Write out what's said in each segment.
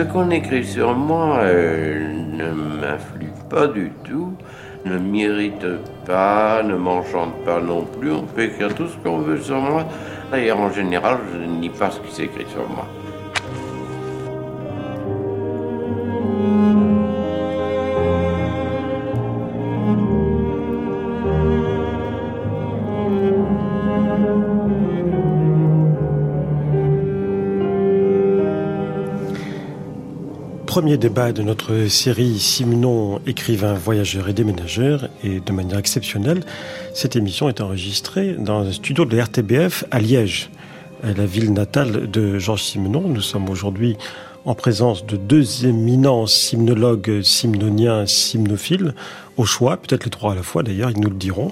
ce qu'on écrit sur moi euh, ne m'influe pas du tout, ne m'irrite pas, ne m'enchante pas non plus. On peut écrire tout ce qu'on veut sur moi. D'ailleurs, en général, je ne nie pas ce qui s'écrit sur moi. Premier débat de notre série Simon, écrivain, voyageur et déménageur. Et de manière exceptionnelle, cette émission est enregistrée dans un studio de RTBF à Liège, la ville natale de Georges Simenon. Nous sommes aujourd'hui en présence de deux éminents simnologues simnoniens, simnophiles, au choix, peut-être les trois à la fois d'ailleurs, ils nous le diront.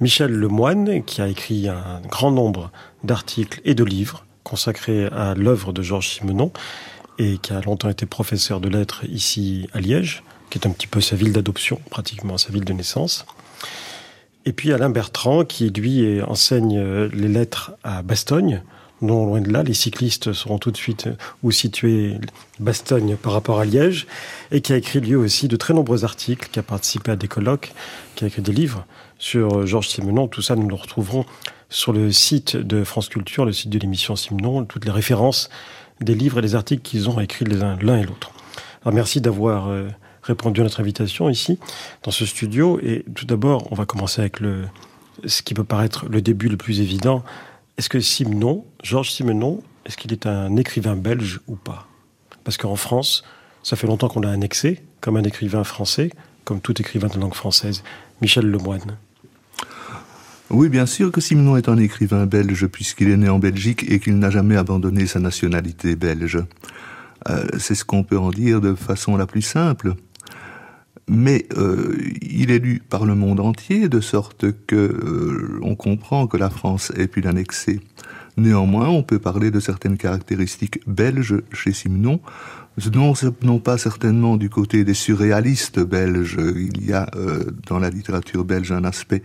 Michel Lemoine, qui a écrit un grand nombre d'articles et de livres consacrés à l'œuvre de Georges Simenon, et qui a longtemps été professeur de lettres ici à Liège, qui est un petit peu sa ville d'adoption, pratiquement sa ville de naissance. Et puis Alain Bertrand, qui lui enseigne euh, les lettres à Bastogne. Non loin de là, les cyclistes sauront tout de suite euh, où situer Bastogne par rapport à Liège, et qui a écrit lui aussi de très nombreux articles, qui a participé à des colloques, qui a écrit des livres sur euh, Georges Simenon. Tout ça, nous le retrouverons sur le site de France Culture, le site de l'émission Simenon, toutes les références des livres et des articles qu'ils ont écrits l'un et l'autre. Alors merci d'avoir euh, répondu à notre invitation ici, dans ce studio. Et tout d'abord, on va commencer avec le, ce qui peut paraître le début le plus évident. Est-ce que Simenon, Georges Simenon, est-ce qu'il est un écrivain belge ou pas? Parce qu'en France, ça fait longtemps qu'on l'a annexé comme un écrivain français, comme tout écrivain de langue française. Michel Lemoine. Oui, bien sûr que Simenon est un écrivain belge puisqu'il est né en Belgique et qu'il n'a jamais abandonné sa nationalité belge. Euh, c'est ce qu'on peut en dire de façon la plus simple. Mais euh, il est lu par le monde entier de sorte que euh, comprend que la France ait pu l'annexer. Néanmoins, on peut parler de certaines caractéristiques belges chez Simenon, non, non pas certainement du côté des surréalistes belges. Il y a dans la littérature belge un aspect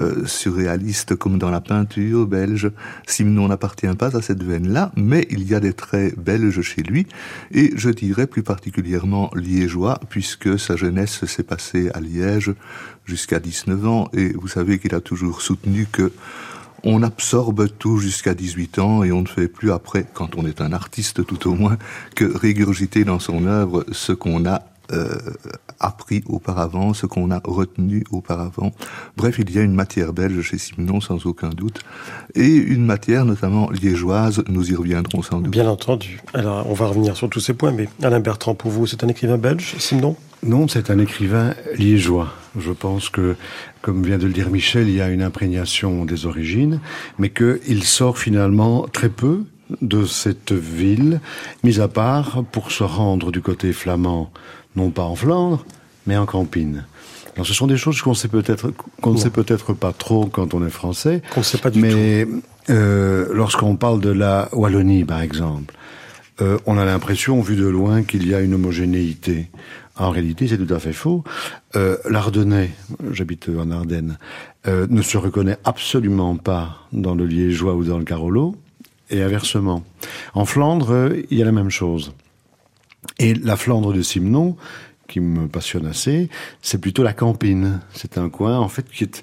euh, surréaliste comme dans la peinture belge. Simenon n'appartient pas à cette veine-là, mais il y a des traits belges chez lui, et je dirais plus particulièrement liégeois, puisque sa jeunesse s'est passée à Liège jusqu'à 19 ans, et vous savez qu'il a toujours soutenu que on absorbe tout jusqu'à 18 ans et on ne fait plus après, quand on est un artiste tout au moins, que régurgiter dans son œuvre ce qu'on a euh, appris auparavant, ce qu'on a retenu auparavant. Bref, il y a une matière belge chez Simenon sans aucun doute, et une matière notamment liégeoise, nous y reviendrons sans doute. Bien entendu. Alors, on va revenir sur tous ces points, mais Alain Bertrand, pour vous, c'est un écrivain belge, Simenon Non, c'est un écrivain liégeois. Je pense que, comme vient de le dire Michel, il y a une imprégnation des origines, mais qu'il sort finalement très peu de cette ville, mis à part pour se rendre du côté flamand non pas en Flandre, mais en Campine. Alors, ce sont des choses qu'on sait peut-être qu'on ne sait peut-être pas trop quand on est français. Qu'on ne sait pas du mais, Euh, lorsqu'on parle de la Wallonie, par exemple, euh, on a l'impression, vu de loin, qu'il y a une homogénéité. En réalité, c'est tout à fait faux. Euh, L'Ardennais, j'habite en Ardennes, euh, ne se reconnaît absolument pas dans le Liégeois ou dans le Carolo, et inversement. En Flandre, il y a la même chose. Et la Flandre de Simon, qui me passionne assez, c'est plutôt la Campine. C'est un coin, en fait, qui est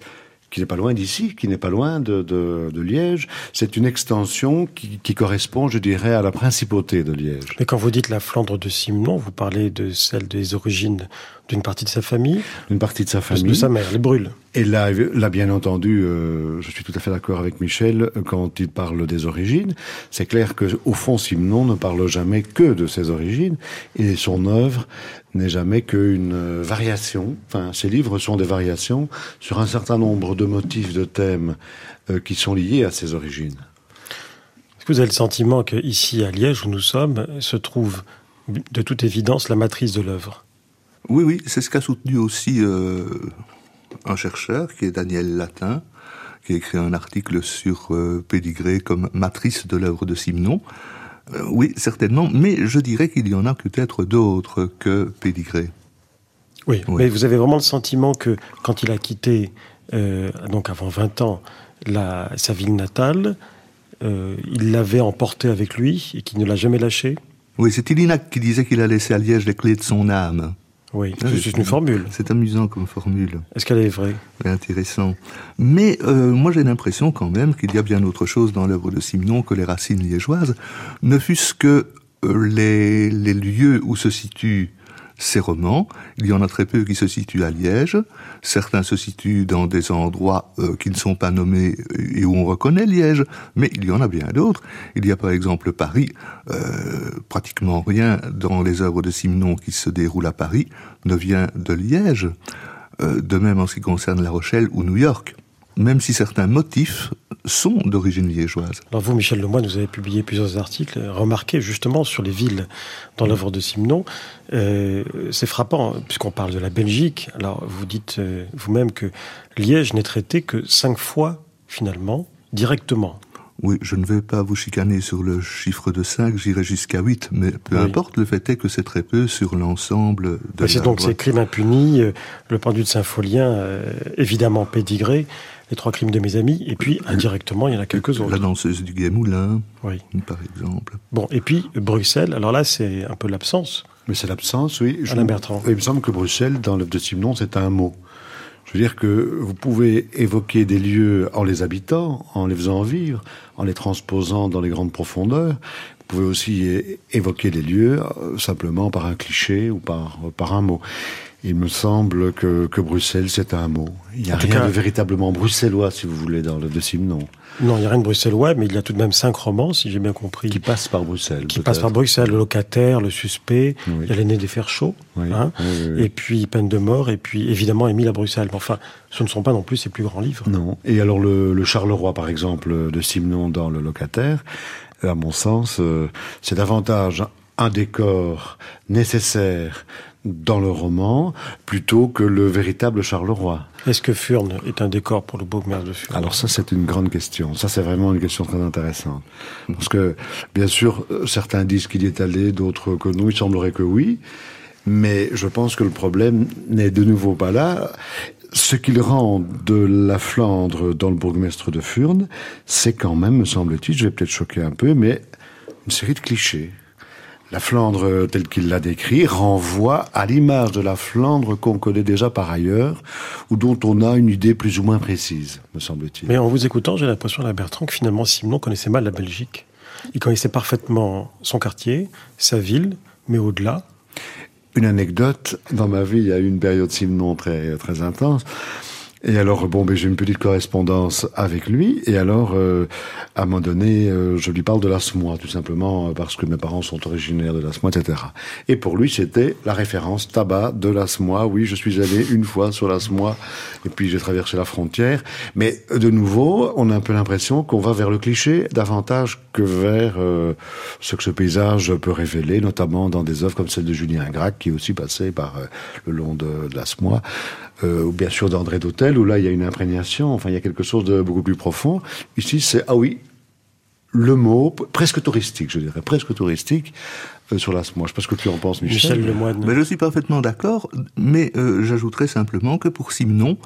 qui n'est pas loin d'ici, qui n'est pas loin de Liège. C'est une extension qui, qui, correspond, je dirais, à la principauté de Liège. Mais quand vous dites la Flandre de Simon, vous parlez de celle des origines d'une partie de sa famille D'une partie de sa famille. De sa mère, les brûle. Et là, là bien entendu, euh, je suis tout à fait d'accord avec Michel quand il parle des origines. C'est clair que au fond, Simon ne parle jamais que de ses origines et son œuvre n'est jamais qu'une variation. Enfin, ses livres sont des variations sur un certain nombre de motifs, de thèmes euh, qui sont liés à ses origines. Est-ce que vous avez le sentiment que ici, à Liège, où nous sommes, se trouve de toute évidence la matrice de l'œuvre? Oui, oui, c'est ce qu'a soutenu aussi euh, un chercheur qui est Daniel Latin, qui a écrit un article sur euh, Pédigré comme matrice de l'œuvre de Simenon. Euh, oui, certainement, mais je dirais qu'il y en a peut-être d'autres que Pédigré. Oui, oui, mais vous avez vraiment le sentiment que quand il a quitté, euh, donc avant 20 ans, la, sa ville natale, euh, il l'avait emporté avec lui et qu'il ne l'a jamais lâché? Oui, c'est Illinac qui disait qu'il a laissé à Liège les clés de son âme. Oui, c'est une formule. C'est amusant comme formule. Est-ce qu'elle est vraie? Intéressant. Mais euh, moi j'ai l'impression quand même qu'il y a bien autre chose dans l'œuvre de Simenon que les racines liégeoises, ne fût-ce que euh, les, les lieux où se situent ces romans. Il y en a très peu qui se situent à Liège. Certains se situent dans des endroits euh, qui ne sont pas nommés et où on reconnaît Liège, mais il y en a bien d'autres. Il y a par exemple Paris. Euh, pratiquement rien dans les œuvres de Simenon qui se déroulent à Paris ne vient de Liège. Euh, de même en ce qui concerne La Rochelle ou New York même si certains motifs sont d'origine liégeoise. Alors vous, Michel Lemoyne, vous avez publié plusieurs articles remarqués justement sur les villes dans l'œuvre de Simenon. Euh, c'est frappant, puisqu'on parle de la Belgique. Alors vous dites euh, vous-même que Liège n'est traité que cinq fois, finalement, directement. Oui, je ne vais pas vous chicaner sur le chiffre de 5, j'irai jusqu'à 8, mais peu importe, le fait est que c'est très peu sur l'ensemble de C'est donc ces crimes impunis, euh, le pendu de Saint-Folien, euh, évidemment pédigré, les trois crimes de mes amis, et puis indirectement, il y en a quelques autres. La danseuse du Gué Moulin, oui. par exemple. Bon, et puis Bruxelles, alors là, c'est un peu l'absence. Mais c'est l'absence, oui. Alain Bertrand. Il me semble que Bruxelles, dans l'œuvre de Simon, c'est un mot. Je veux dire que vous pouvez évoquer des lieux en les habitant, en les faisant vivre, en les transposant dans les grandes profondeurs. Vous pouvez aussi évoquer des lieux euh, simplement par un cliché ou par, par un mot. Il me semble que, que Bruxelles, c'est un mot. Il n'y a rien de véritablement bruxellois, si vous voulez, dans le de Simon. Non, il n'y a rien de bruxellois, mais il y a tout de même cinq romans, si j'ai bien compris. Qui passent par Bruxelles. Qui passent par Bruxelles, le locataire, le suspect, il y a l'aîné des fers chauds, hein, et puis peine de mort, et puis évidemment Émile à Bruxelles. Mais enfin, ce ne sont pas non plus ses plus grands livres. Non. Et alors le, le Charleroi, par exemple, de Simon dans le locataire, à mon sens, euh, c'est davantage un décor nécessaire dans le roman plutôt que le véritable Charleroi. Est-ce que Furne est un décor pour le bourgmestre de Furne? Alors ça, c'est une grande question. Ça, c'est vraiment une question très intéressante. Parce que, bien sûr, certains disent qu'il y est allé, d'autres que non. Il semblerait que oui. Mais je pense que le problème n'est de nouveau pas là. Ce qu'il rend de la Flandre dans le bourgmestre de Furne, c'est quand même, me semble-t-il, je vais peut-être choquer un peu, mais une série de clichés. La Flandre euh, telle qu'il l'a décrit renvoie à l'image de la Flandre qu'on connaît déjà par ailleurs, ou dont on a une idée plus ou moins précise, me semble-t-il. Mais en vous écoutant, j'ai l'impression, la Bertrand, que finalement Simon connaissait mal la Belgique. Il connaissait parfaitement son quartier, sa ville, mais au-delà. Une anecdote, dans ma vie, il y a eu une période Simon très, très intense. Et alors, bon, ben, j'ai une petite correspondance avec lui. Et alors, euh, à un moment donné, euh, je lui parle de l'Asmois, tout simplement euh, parce que mes parents sont originaires de l'Asmois, etc. Et pour lui, c'était la référence tabac de l'Asmois. Oui, je suis allé une fois sur l'Asmois, et puis j'ai traversé la frontière. Mais de nouveau, on a un peu l'impression qu'on va vers le cliché davantage que vers ce que ce paysage peut révéler, notamment dans des œuvres comme celle de Julien Gracq, qui est aussi passé par le long de, de l'Asmois euh, ou bien sûr d'André d'Hôtel, où là il y a une imprégnation, enfin il y a quelque chose de beaucoup plus profond. Ici c'est, ah oui, le mot, presque touristique, je dirais, presque touristique, euh, sur la Moi, je sais pas ce que tu en penses, Michel. Lemoine. Mais je suis parfaitement d'accord, mais euh, j'ajouterais simplement que pour Simon,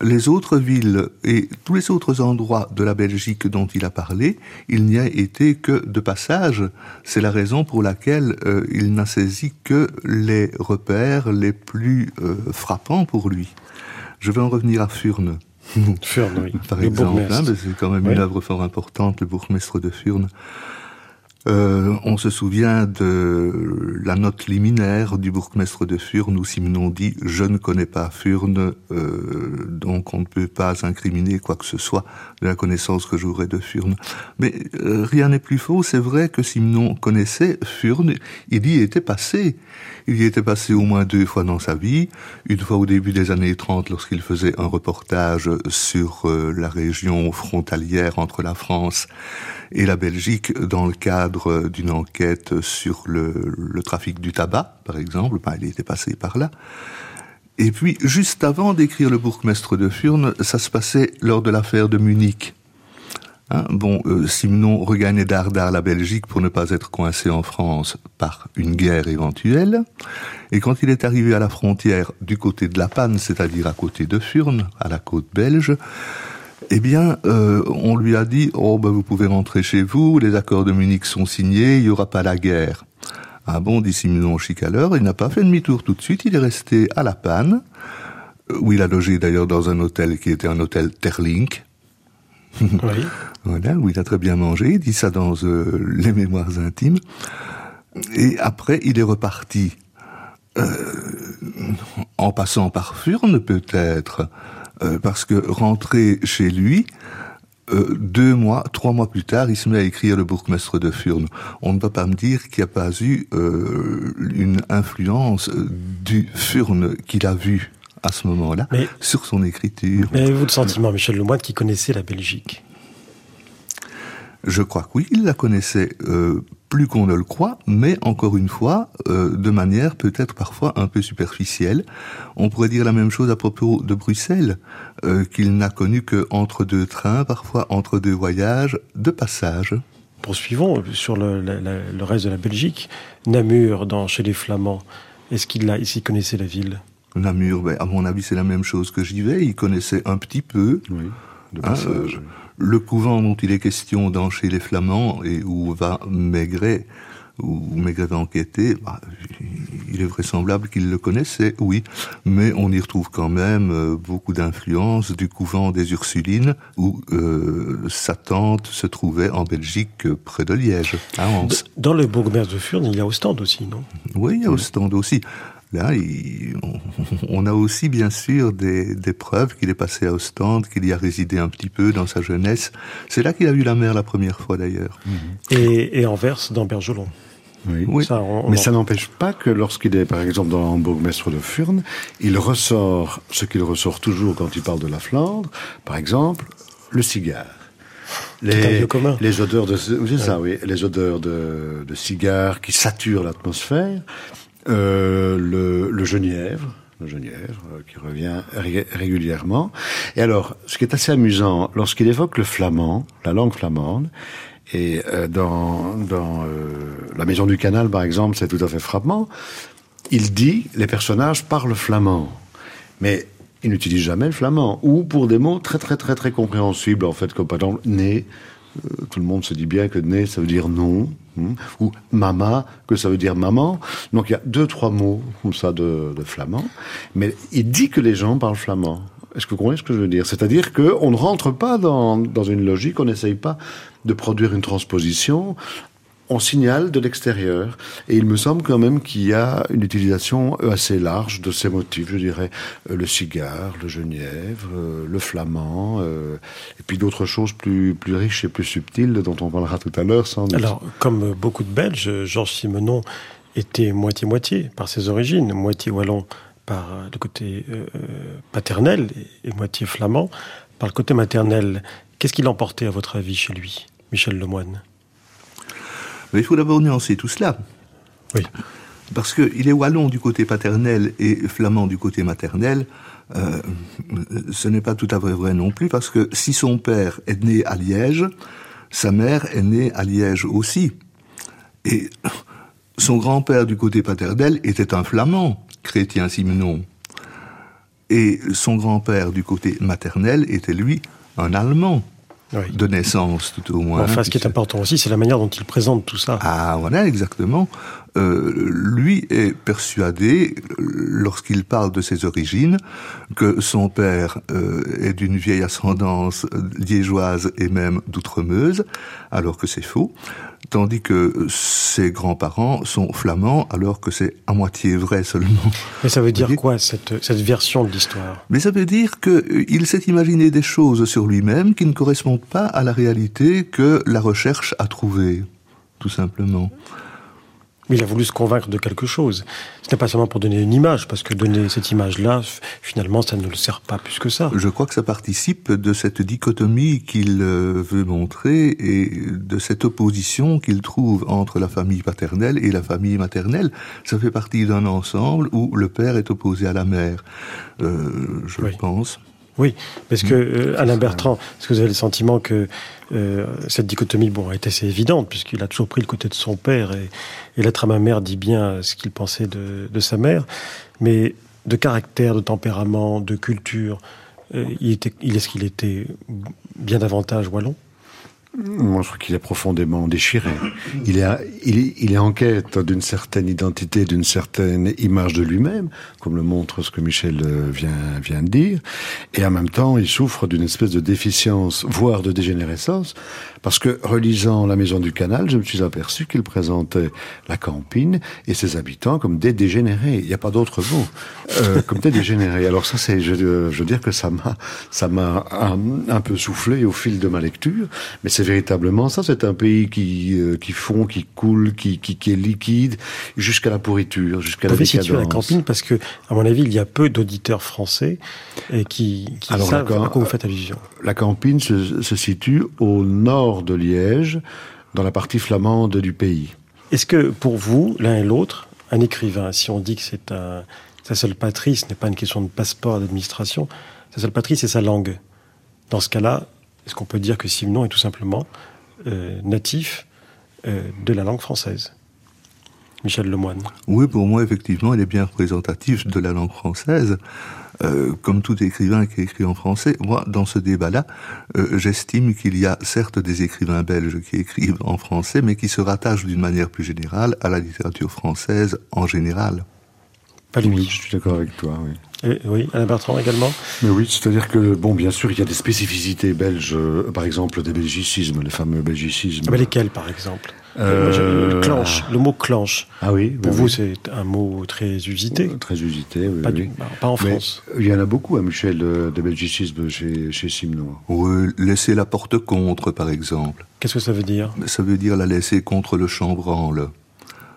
les autres villes et tous les autres endroits de la Belgique dont il a parlé, il n'y a été que de passage. C'est la raison pour laquelle euh, il n'a saisi que les repères les plus euh, frappants pour lui. Je vais en revenir à Furne. Furne, oui. Par exemple, hein, c'est quand même une œuvre fort importante, le bourgmestre de Furne. Euh, on se souvient de la note liminaire du bourgmestre de Furne où Simenon dit « Je ne connais pas Furne, euh, donc on ne peut pas incriminer quoi que ce soit de la connaissance que j'aurais de Furne. » Mais euh, rien n'est plus faux, c'est vrai que Simenon connaissait Furne, il y était passé. Il y était passé au moins deux fois dans sa vie, une fois au début des années 30 lorsqu'il faisait un reportage sur la région frontalière entre la France la Belgique dans le cadre d'une enquête sur le, trafic du tabac, par exemple. Ben, il était passé par là. Et puis, juste avant d'écrire le bourgmestre de Furne, ça se passait lors de l'affaire de Munich. Hein, bon, euh, Simon regagnait d'Ardard la Belgique pour ne pas être coincé en France par une guerre éventuelle. Et quand il est arrivé à la frontière du côté de la Panne, c'est-à-dire à côté de Furne, à la côte belge, eh bien, euh, on lui a dit, oh, ben, vous pouvez rentrer chez vous, les accords de Munich sont signés, il n'y aura pas la guerre. Ah bon, dit Simenon Chicaleur, il n'a pas fait demi-tour tout de suite, il est resté à La Panne, où il a logé d'ailleurs dans un hôtel qui était un hôtel Terlink. Oui. voilà, où il a très bien mangé, il dit ça dans euh, les mémoires intimes. Et après, il est reparti euh, en passant par Furne peut-être, euh, parce que rentré chez lui, euh, deux mois, trois mois plus tard, il se met à écrire le bourgmestre de Furne. On ne peut pas me dire qu'il n'y a pas eu euh, une influence du Furne qu'il a vu à ce moment-là sur son écriture. Mais avez-vous le sentiment, Michel Lemoine, qui connaissait la Belgique? Je crois que oui, il la connaissait euh, plus qu'on ne le croit, mais encore une fois, euh, de manière peut-être parfois un peu superficielle. On pourrait dire la même chose à propos de Bruxelles, euh, qu'il n'a connu que entre deux trains, parfois entre deux voyages de passage. Poursuivons sur le, la- la- le reste de la Belgique. Namur, dans, chez les Flamands, est-ce qu'il est-ce qu'il connaissait la ville? Namur, ben, à mon avis, c'est la même chose que j'y vais. Il connaissait un petit peu Oui, de hein, passage. euh, le couvent dont il est question dans chez les Flamands et où va Maigret, où Maigret va enquêter. bah, il est vraisemblable qu'il le connaissait, oui, mais on y retrouve quand même euh, beaucoup d'influence du couvent des Ursulines où euh, sa tante se trouvait en Belgique euh, près de Liège, à Dans le bourgmestre de Furne, il y a Ostende aussi, non? Oui, il y a Ostende aussi. Là, il- on, on a aussi bien sûr des, des preuves qu'il est passé à Ostende, qu'il y a résidé un petit peu dans sa jeunesse. C'est là qu'il a vu la mer la première fois d'ailleurs. et, et Anvers, dans Bergelon. Oui. Oui. Ça, on- on Mais en- ça n'empêche pas que lorsqu'il est, par exemple, dans Bourgmestre de Furne, il ressort ce qu'il ressort toujours quand il parle de la Flandre, par exemple, le cigare. est un lieu commun. les odeurs de, c'est ça, oui, les odeurs de, de cigare qui saturent l'atmosphère, euh, le, genièvre, le genièvre euh, qui revient ré- régulièrement. Et alors, ce qui est assez amusant, lorsqu'il évoque le flamand, la langue flamande, et euh, dans, La Maison du Canal, par exemple, c'est tout à fait frappant, il dit les personnages parlent flamand, mais il n'utilise jamais le flamand, ou pour des mots très très très très compréhensibles, en fait, comme par exemple né, tout le monde se dit bien que né, ça veut dire non, hein, ou mama, que ça veut dire maman. Donc il y a deux, trois mots comme ça de, de flamand. Mais il dit que les gens parlent flamand. Est-ce que vous comprenez ce que je veux dire? C'est-à-dire qu'on ne rentre pas dans, dans une logique, on n'essaye pas de produire une transposition, on signale de l'extérieur. Et il me semble quand même qu'il y a une utilisation assez large de ces motifs, je dirais euh, le cigare, le genièvre, euh, le flamand, euh, et puis d'autres choses plus, riches et plus subtiles dont on parlera tout à l'heure sans doute. Alors, comme beaucoup de Belges, Georges Simenon était moitié-moitié par ses origines, moitié wallon par euh, le côté euh, paternel et, et moitié flamand par le côté maternel. Qu'est-ce qu'il emportait, à votre avis, chez lui, Michel Lemoine Mais il faut d'abord nuancer tout cela. Oui. Parce qu'il est wallon du côté paternel et flamand du côté maternel. Euh, ce n'est pas tout à fait vrai non plus, parce que si son père est né à Liège, sa mère est née à Liège aussi. Et son grand-père du côté paternel était un flamand, chrétien Simenon. Et son grand-père du côté maternel était lui un allemand, Oui. de naissance tout au moins. Enfin, ce qui est important aussi, c'est la manière dont il présente tout ça. ah, voilà, exactement. Euh, lui est persuadé, lorsqu'il parle de ses origines, que son père euh, est d'une vieille ascendance liégeoise et même d'outremeuse, alors que c'est faux, tandis que ses grands-parents sont flamands, alors que c'est à moitié vrai seulement. Mais ça veut dire voyez quoi, cette, cette version de l'histoire? Mais ça veut dire qu'il s'est imaginé des choses sur lui-même qui ne correspondent pas à la réalité que la recherche a trouvée, tout simplement. Mais il a voulu se convaincre de quelque chose. Ce n'est pas seulement pour donner une image, parce que donner cette image-là, finalement, ça ne le sert pas plus que ça. Je crois que ça participe de cette dichotomie qu'il euh, veut montrer et de cette opposition qu'il trouve entre la famille paternelle et la famille maternelle. Ça fait partie d'un ensemble où le père est opposé à la mère, euh, je Oui. pense. Oui, parce que euh, Alain Bertrand, est-ce que vous avez le sentiment que euh, cette dichotomie bon, est assez évidente, puisqu'il a toujours pris le côté de son père, et, et l'être à ma mère dit bien ce qu'il pensait de, de sa mère, mais de caractère, de tempérament, de culture, euh, il, était, il est-ce qu'il était bien davantage wallon moi, je trouve qu'il est profondément déchiré. Il est, il il est en quête d'une certaine identité, d'une certaine image de lui-même, comme le montre ce que Michel euh, vient, vient de dire. Et en même temps, il souffre d'une espèce de déficience, voire de dégénérescence, parce que, relisant La Maison du Canal, je me suis aperçu qu'il présentait la campine et ses habitants comme des dégénérés. Il n'y a pas d'autre mot. Euh, comme des dégénérés. Alors ça, c'est, je, je, veux dire que ça m'a, ça m'a un, un, peu soufflé au fil de ma lecture. Mais c'est véritablement ça. C'est un pays qui, euh, qui fond, qui coule, qui, qui, qui est liquide jusqu'à la pourriture, jusqu'à la décadence. situer la campine parce que, à mon avis, il y a peu d'auditeurs français et qui, qui Alors, savent à quoi vous faites allusion. La campine se, se situe au nord de Liège, dans la partie flamande du pays. Est-ce que pour vous, l'un et l'autre, un écrivain, si on dit que c'est un, sa seule patrie, ce n'est pas une question de passeport d'administration, sa seule patrie, c'est sa langue. Dans ce cas-là, est-ce qu'on peut dire que Simenon est tout simplement euh, natif euh, de la langue française? Michel Lemoine. Oui, pour moi, effectivement, il est bien représentatif de la langue française. Euh, comme tout écrivain qui écrit en français, moi, dans ce débat-là, euh, j'estime qu'il y a certes des écrivains belges qui écrivent en français, mais qui se rattachent d'une manière plus générale à la littérature française en général. Pas lui. je suis d'accord avec toi, oui. Et, oui, Alain Bertrand également Mais oui, c'est-à-dire que, bon, bien sûr, il y a des spécificités belges, euh, par exemple des belgicismes, les fameux belgicismes. Ah, mais lesquels, par exemple euh... le, clanche, le mot clanche. Ah oui. Pour vous, c'est un mot très usité. Très usité, oui. Pas, oui. pas en France. Mais il y en a beaucoup, à hein, Michel, de, belgicisme chez, chez Simon. Oui, laisser la porte contre, par exemple. Qu'est-ce que ça veut dire? Ça veut dire la laisser contre le chambranle.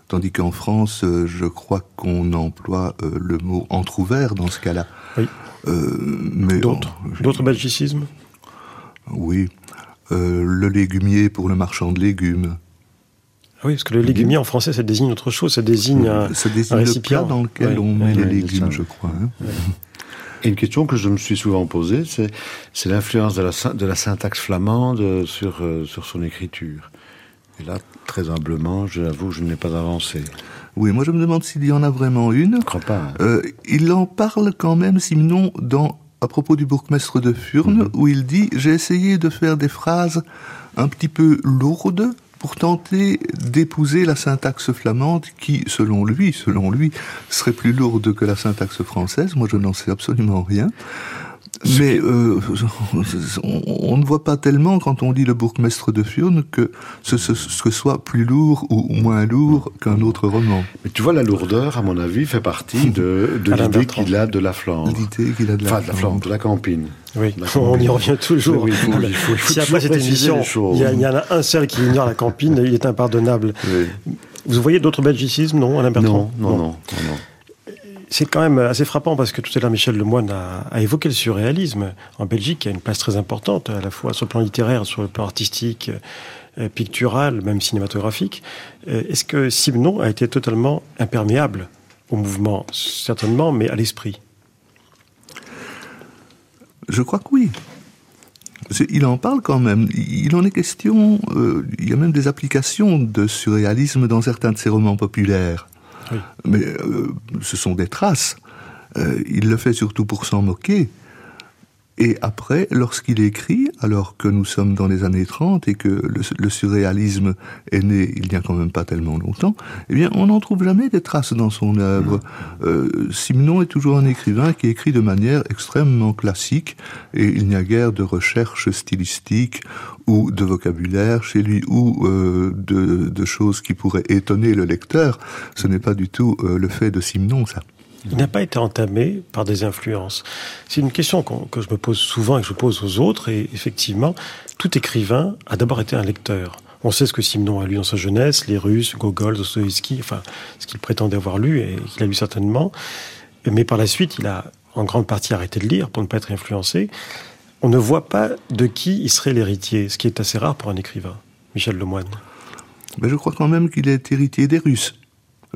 Tandis qu'en France, euh, je crois qu'on emploie euh, le mot entrouvert dans ce cas-là. Oui. Euh, mais d'autres, d'autres belgicismes? Oui. le légumier pour le marchand de légumes. Ah oui, parce que le légumier en français, ça désigne autre chose, ça désigne un, ça désigne récipient. Le plat dans lequel on met les légumes, je crois. Hein. Et une question que je me suis souvent posée, c'est, c'est l'influence de la, de la syntaxe flamande sur, sur son écriture. Et là, très humblement, je l'avoue, je n'ai pas avancé. Oui, moi je me demande s'il y en a vraiment une. Je crois pas. Euh, il en parle quand même, Simon, dans, à propos du bourgmestre de Furnes, -hmm. où il dit « J'ai essayé de faire des phrases un petit peu lourdes pour tenter d'épouser la syntaxe flamande qui, selon lui, selon lui, serait plus lourde que la syntaxe française. Moi, je n'en sais absolument rien. Mais euh, on, on, ne voit pas tellement quand on lit le bourgmestre de Furnes que ce, ce, ce soit plus lourd ou moins lourd qu'un autre roman. Mais tu vois, la lourdeur, à mon avis, fait partie de, de l'idée qu'il a de la Flandre. L'idée qu'il a de la, enfin, de la Flandre, de la campine. Oui, on y revient toujours. Oui, il faut, il faut, il faut si après cette émission, il y, a, il y, en a un seul qui ignore la campine, il est impardonnable. Oui. Vous voyez d'autres belgicismes, non, Alain Bertrand non, non, non. non, non c'est quand même assez frappant parce que tout à l'heure Michel Lemoine a, a, évoqué le surréalisme en Belgique, qui a une place très importante à la fois sur le plan littéraire, sur le plan artistique, euh, pictural, même cinématographique. Euh, Est-ce que Simenon a été totalement imperméable au mouvement? Certainement, mais à l'esprit. Je crois que oui. Il en parle quand même. Il en est question. Euh, il y a même des applications de surréalisme dans certains de ses romans populaires. Mais euh, ce sont des traces. Euh, il le fait surtout pour s'en moquer. Et après, lorsqu'il écrit, alors que nous sommes dans les années 30 et que le, le, surréalisme est né il n'y a quand même pas tellement longtemps, eh bien, on n'en trouve jamais des traces dans son œuvre. Euh, Simenon est toujours un écrivain qui écrit de manière extrêmement classique et il n'y a guère de recherche stylistique ou de vocabulaire chez lui ou euh, de, de, choses qui pourraient étonner le lecteur. Ce n'est pas du tout euh, le fait de Simenon, ça. Il n'a pas été entamé par des influences. C'est une question qu que je me pose souvent et que je pose aux autres. Et effectivement, tout écrivain a d'abord été un lecteur. On sait ce que Simenon a lu dans sa jeunesse, les Russes, Gogol, Dostoevsky, enfin, ce qu'il prétendait avoir lu et qu'il a lu certainement. Mais par la suite, il a en grande partie arrêté de lire pour ne pas être influencé. On ne voit pas de qui il serait l'héritier, ce qui est assez rare pour un écrivain. Michel Lemoine. Mais je crois quand même qu'il est héritier des Russes.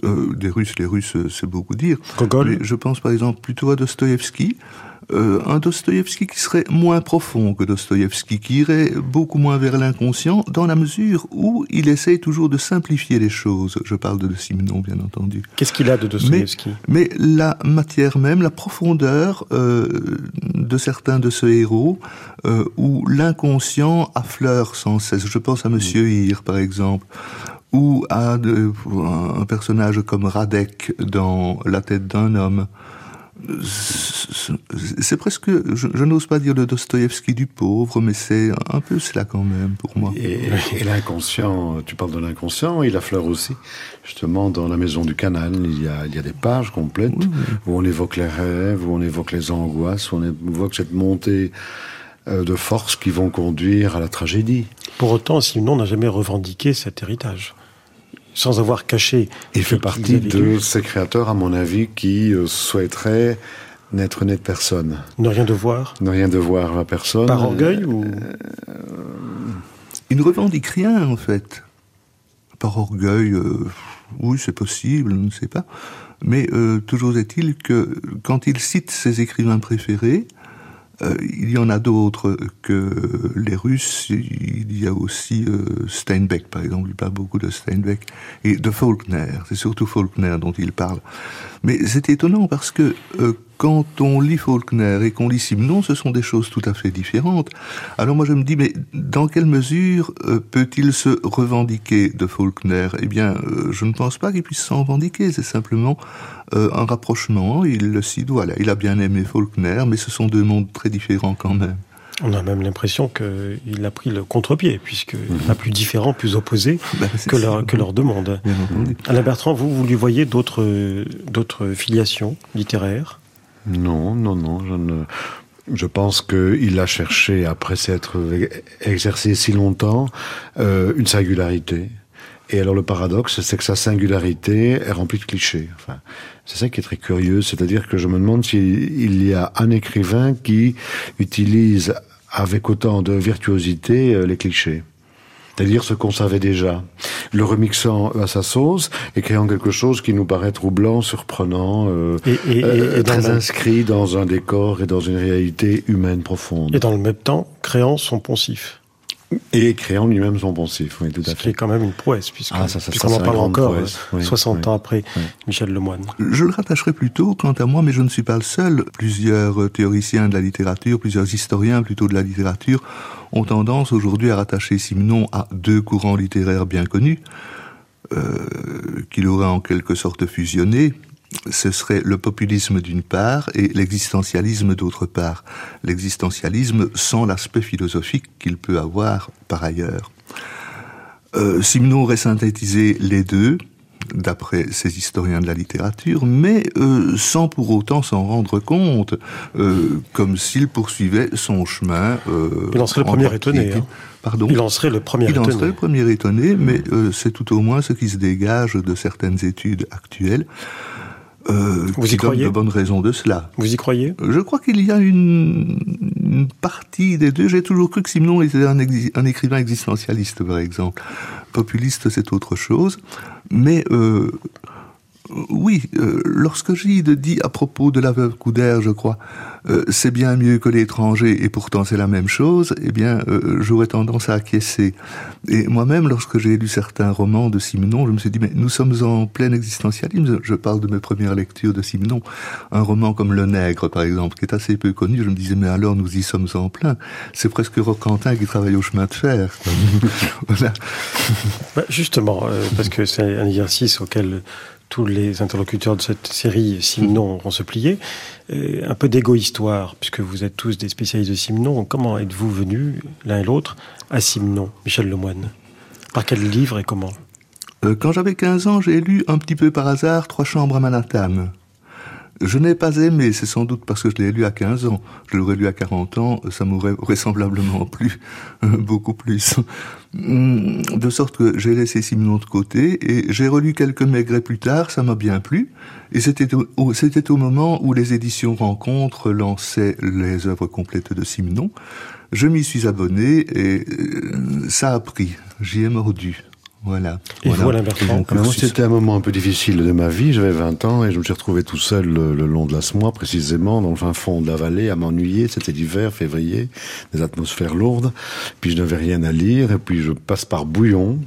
Euh, des Russes, les Russes, euh, c'est beaucoup dire. Mais je pense par exemple plutôt à Dostoïevski. Euh, un Dostoïevski qui serait moins profond que Dostoïevski, qui irait beaucoup moins vers l'inconscient, dans la mesure où il essaye toujours de simplifier les choses. Je parle de, de Simenon, bien entendu. Qu'est-ce qu'il a de Dostoïevski? Mais la matière même, la profondeur euh, de certains de ce héros, euh, où l'inconscient affleure sans cesse. Je pense à Monsieur Hir, par exemple, ou à de, un personnage comme Radek dans La tête d'un homme. C'est presque, je, je n'ose pas dire le Dostoïevski du pauvre, mais c'est un peu cela quand même pour moi. Et, et l'inconscient, tu parles de l'inconscient, il affleure aussi. Justement, dans la maison du canal, il y a, il y a des pages complètes Oui, oui. où on évoque les rêves, où on évoque les angoisses, où on évoque cette montée euh, de force qui vont conduire à la tragédie. Pour autant, Simenon n'a jamais revendiqué cet héritage. Sans avoir caché. Il fait partie de ces créateurs, à mon avis, qui euh, souhaiteraient n'être né de personne, Ne rien devoir. ne rien devoir à la personne. Par orgueil ou. Il ne revendique rien, en fait. Par orgueil, euh, oui, c'est possible, je ne sais pas. Mais euh, toujours est-il que quand il cite ses écrivains préférés, euh, il y en a d'autres que les Russes. Il y a aussi euh, Steinbeck, par exemple. Il parle beaucoup de Steinbeck et de Faulkner. C'est surtout Faulkner dont il parle. Mais c'est étonnant parce que euh, quand on lit Faulkner et qu'on lit Simenon, ce sont des choses tout à fait différentes. Alors moi je me dis, mais dans quelle mesure euh, peut-il se revendiquer de Faulkner? Eh bien, euh, je ne pense pas qu'il puisse s'en revendiquer. C'est simplement euh, un rapprochement. Il le cite, voilà. Il a bien aimé Faulkner, mais ce sont deux mondes très différents quand même. On a même l'impression qu'il a pris le contre-pied, puisque pas plus différent, plus opposé Ben, que leur, que leur demande. Alain Bertrand, vous, vous lui voyez d'autres filiations littéraires? Non, non, non, je ne. Je pense qu'il a cherché, après s'être exercé si longtemps, euh, une singularité. Et alors le paradoxe, c'est que sa singularité est remplie de clichés. Enfin, c'est ça qui est très curieux, c'est-à-dire que je me demande s'il y a un écrivain qui utilise avec autant de virtuosité euh, les clichés. C'est-à-dire ce qu'on savait déjà, le remixant à sa sauce et créant quelque chose qui nous paraît troublant, surprenant, euh, et, euh, et très inscrit dans un décor et dans une réalité humaine profonde. et dans le même temps, créant son poncif. Et créant lui-même son pensif, oui, tout Ce à qui est fait. quand même une prouesse, Ah, puisqu'on en parle encore prouesse, euh, oui, 60 oui, ans après oui. Michel Lemoine. Je le rattacherai plutôt, quant à moi, mais je ne suis pas le seul. Plusieurs euh, théoriciens de la littérature, plusieurs historiens plutôt de la littérature, ont tendance aujourd'hui à rattacher Simenon à deux courants littéraires bien connus, euh, qu'il aurait en quelque sorte fusionné. Ce serait le populisme d'une part et l'existentialisme d'autre part. L'existentialisme sans l'aspect philosophique qu'il peut avoir par ailleurs. Euh, Simenon aurait synthétisé les deux, d'après ces historiens de la littérature, mais euh, sans pour autant s'en rendre compte, euh, comme s'il poursuivait son chemin. euh, Il en serait le premier étonné, hein. Pardon Il en serait le premier il en étonné. serait le premier étonné, mais c'est tout au moins ce qui se dégage de certaines études actuelles. Euh, Vous y qui croyez de bonnes raisons de cela. Vous y croyez Je crois qu'il y a une, une partie des deux. J'ai toujours cru que Simenon était un, exi- un écrivain existentialiste, par exemple. Populiste, c'est autre chose. Mais euh, oui, euh, lorsque Gide dit à propos de la veuve Coudert, je crois, euh, c'est bien mieux que l'étranger et pourtant c'est la même chose, eh bien, euh, j'aurais tendance à acquiescer. Et moi-même, lorsque j'ai lu certains romans de Simenon, je me suis dit, mais nous sommes en plein existentialisme. Je parle de mes premières lectures de Simenon. Un roman comme Le Nègre, par exemple, qui est assez peu connu, je me disais, mais alors nous y sommes en plein. C'est presque Roquentin qui travaille au chemin de fer. voilà. Bah, Justement, euh, parce que c'est un exercice auquel tous les interlocuteurs de cette série Simenon vont se plier. Euh, un peu d'égo-histoire, puisque vous êtes tous des spécialistes de Simenon. Comment êtes-vous venus, l'un et l'autre, à Simenon, Michel Lemoine Par quel livre et comment? Euh, Quand j'avais 15 ans, j'ai lu un petit peu par hasard Trois chambres à Manhattan. Je n'ai pas aimé, c'est sans doute parce que je l'ai lu à 15 ans. Je l'aurais lu à 40 ans, ça m'aurait vraisemblablement plu, euh, beaucoup plus. Hum, De sorte que j'ai laissé Simenon de côté et j'ai relu quelques maigrets plus tard, ça m'a bien plu. Et c'était au, moment où les éditions Rencontres lançaient les œuvres complètes de Simenon. Je m'y suis abonné et euh, ça a pris. J'y ai mordu Voilà. Et voilà. voilà, Alors moi, c'était un moment un peu difficile de ma vie. J'avais 20 ans et je me suis retrouvé tout seul le, le long de la Smois, précisément, dans le fin fond de la vallée, à m'ennuyer. C'était l'hiver, février, des atmosphères lourdes. Puis je n'avais rien à lire. Et puis je passe par Bouillon,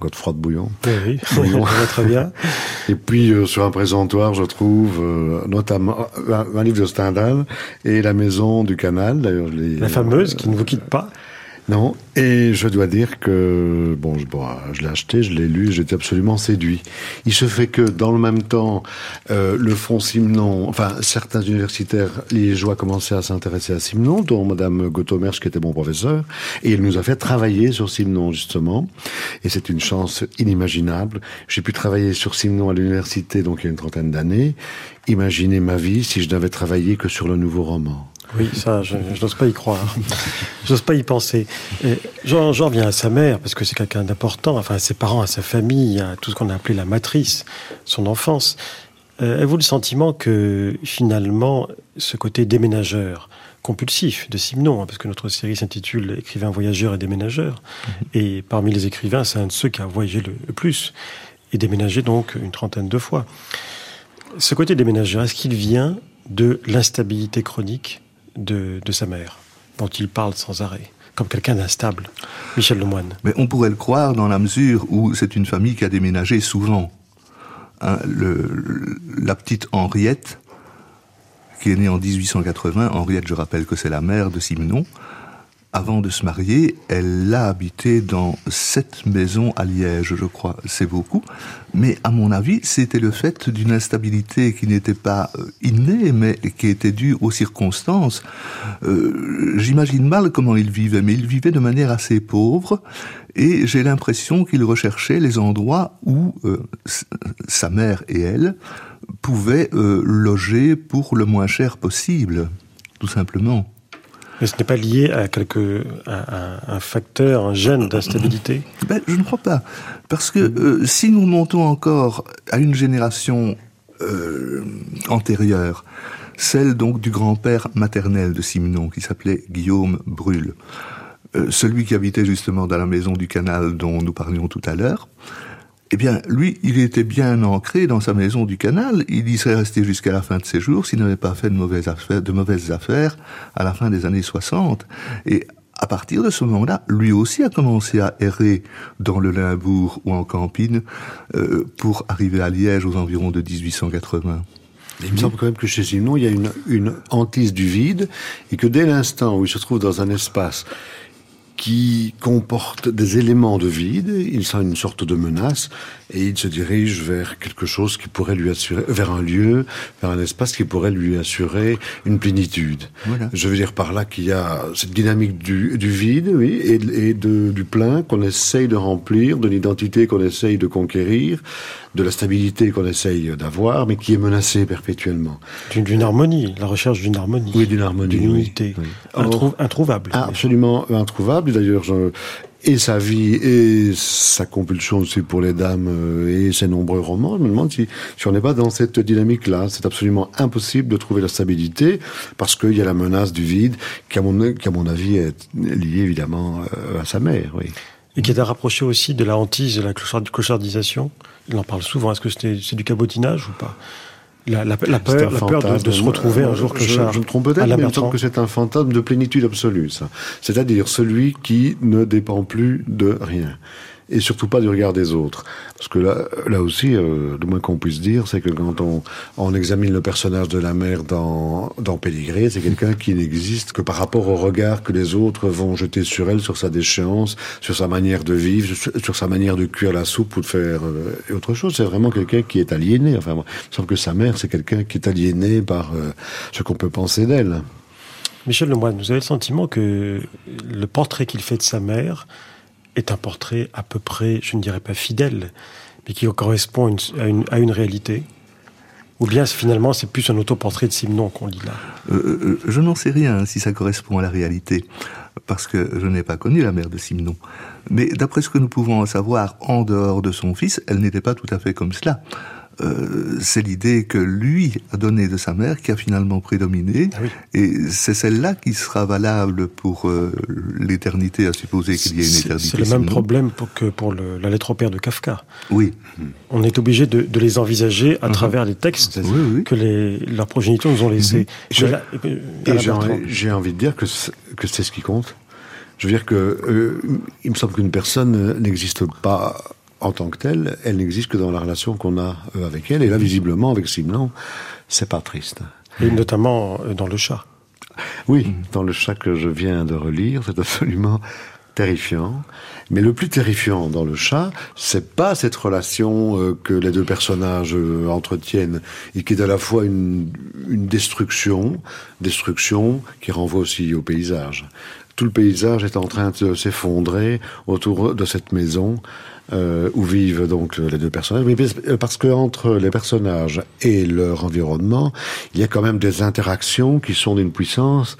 Godefroy de Bouillon. Oui, oui, Bouillon. très bien. Et puis euh, sur un présentoir, je trouve euh, notamment un, un livre de Stendhal et La Maison du Canal. D'ailleurs, La fameuse qui ne vous quitte pas. Non, et je dois dire que bon, je, bon, je l'ai acheté, je l'ai lu, j'étais absolument séduit. Il se fait que dans le même temps, euh, le fonds Simon, enfin certains universitaires liégeois commençaient à s'intéresser à Simon, dont Madame Gotomers qui était mon professeur, et il nous a fait travailler sur Simon justement, et c'est une chance inimaginable. J'ai pu travailler sur Simon à l'université donc il y a une trentaine d'années. Imaginez ma vie si je n'avais travaillé que sur le nouveau roman. Oui, ça, je, je n'ose pas y croire. J'ose pas y penser. Et J'en j'en reviens à sa mère, parce que c'est quelqu'un d'important, enfin à ses parents, à sa famille, à tout ce qu'on a appelé la matrice, son enfance. Euh, Avez-vous le sentiment que finalement, ce côté déménageur, compulsif de Simon, hein, parce que notre série s'intitule Écrivain voyageur et déménageur, et parmi les écrivains, c'est un de ceux qui a voyagé le, le plus, et déménagé donc une trentaine de fois. Ce côté déménageur, est-ce qu'il vient de l'instabilité chronique de, sa mère, dont il parle sans arrêt, comme quelqu'un d'instable Michel Lemoine. Mais on pourrait le croire dans la mesure où c'est une famille qui a déménagé souvent. Hein, la petite Henriette, qui est née en 1880, Henriette, je rappelle que c'est la mère de Simenon, avant de se marier, elle a habité dans sept maisons à Liège, je crois. C'est beaucoup. Mais à mon avis, c'était le fait d'une instabilité qui n'était pas euh, innée, mais qui était due aux circonstances. Euh, J'imagine mal comment il vivait, mais il vivait de manière assez pauvre. Et j'ai l'impression qu'il recherchait les endroits où euh, sa mère et elle pouvaient loger pour le moins cher possible, tout simplement. Mais ce n'est pas lié à, un facteur, un gène d'instabilité? Ben, je ne crois pas. Parce que euh, si nous montons encore à une génération euh, antérieure, celle donc du grand-père maternel de Simenon, qui s'appelait Guillaume Brûle, euh, celui qui habitait justement dans la maison du canal dont nous parlions tout à l'heure, eh bien, lui, il était bien ancré dans sa maison du canal. Il y serait resté jusqu'à la fin de ses jours s'il n'avait pas fait de mauvaises affaires, à la fin des années 60. Et à partir de ce moment-là, lui aussi a commencé à errer dans le Limbourg ou en Campine euh, pour arriver à Liège aux environs de 1880. Il me semble quand même que chez Simon, il y a une, une hantise du vide, et que dès l'instant où il se trouve dans un espace qui comporte des éléments de vide, il sent une sorte de menace, et il se dirige vers quelque chose qui pourrait lui assurer, vers un lieu, vers un espace qui pourrait lui assurer une plénitude. Voilà. Je veux dire par là qu'il y a cette dynamique du, du vide, oui, et, et de, du plein qu'on essaye de remplir, de l'identité qu'on essaye de conquérir, de la stabilité qu'on essaye d'avoir, mais qui est menacée perpétuellement. d'une harmonie, la recherche d'une harmonie. Oui, d'une harmonie, D'une unité. oui. Introuvable. Ah, absolument introuvable. D'ailleurs, je- et sa vie et sa compulsion aussi pour les dames euh, et ses nombreux romans, je me demande si, si on n'est pas dans cette dynamique-là. C'est absolument impossible de trouver la stabilité parce qu'il y a la menace du vide qui, à mon, qui, à mon avis, est liée évidemment euh, à sa mère. Oui. Et qui est à rapprocher aussi de la hantise, de la clochard- clochardisation. Il en parle souvent. Est-ce que c'est du cabotinage ou pas? La, la, la C'est peur, la peur de, se retrouver un jour Je- clochard. Je, me trompe peut-être, mais il me semble que c'est un fantasme de plénitude absolue, ça. C'est-à-dire celui qui ne dépend plus de rien. Et surtout pas du regard des autres. Parce que là, là aussi, euh, le moins qu'on puisse dire, c'est que quand on, examine le personnage de la mère dans, dans c'est quelqu'un qui n'existe que par rapport au regard que les autres vont jeter sur elle, sur sa déchéance, sur sa manière de vivre, sur, sa manière de cuire la soupe ou de faire euh, autre chose. C'est vraiment quelqu'un qui est aliéné. Enfin, moi, semble que sa mère, c'est quelqu'un qui est aliéné par euh, ce qu'on peut penser d'elle. Michel Lemoine, vous avez le sentiment que le portrait qu'il fait de sa mère est un portrait à peu près, je ne dirais pas fidèle, mais qui correspond à une, réalité Ou bien finalement c'est plus un autoportrait de Simon qu'on lit là Euh, euh, je n'en sais rien si ça correspond à la réalité, parce que je n'ai pas connu la mère de Simon. Mais d'après ce que nous pouvons en savoir en dehors de son fils, elle n'était pas tout à fait comme cela. Euh, c'est l'idée que lui a donnée de sa mère qui a finalement prédominé. Ah oui. Et c'est celle-là qui sera valable pour euh, l'éternité, à supposer qu'il y ait une éternité. C'est le même sinon. problème pour que pour le- la lettre au père de Kafka. Oui, On est obligé de, de les envisager à travers les textes oui, oui. que les, leurs progéniteurs nous ont laissés. Je- là, euh, Et j'ai envie, de dire que c'est, que c'est ce qui compte. Je veux dire que euh, il me semble qu'une personne n'existe pas en tant que telle, elle n'existe que dans la relation qu'on a euh, avec elle. Et là, visiblement, avec Simon, c'est pas triste. Et notamment euh, dans le chat. Oui, dans le chat que je viens de relire, c'est absolument terrifiant. Mais le plus terrifiant dans le chat, c'est pas cette relation euh, que les deux personnages euh, entretiennent et qui est à la fois une, une destruction, destruction qui renvoie aussi au paysage. Tout le paysage est en train de s'effondrer autour de cette maison euh, où vivent donc les deux personnages. Mais parce que entre les personnages et leur environnement, il y a quand même des interactions qui sont d'une puissance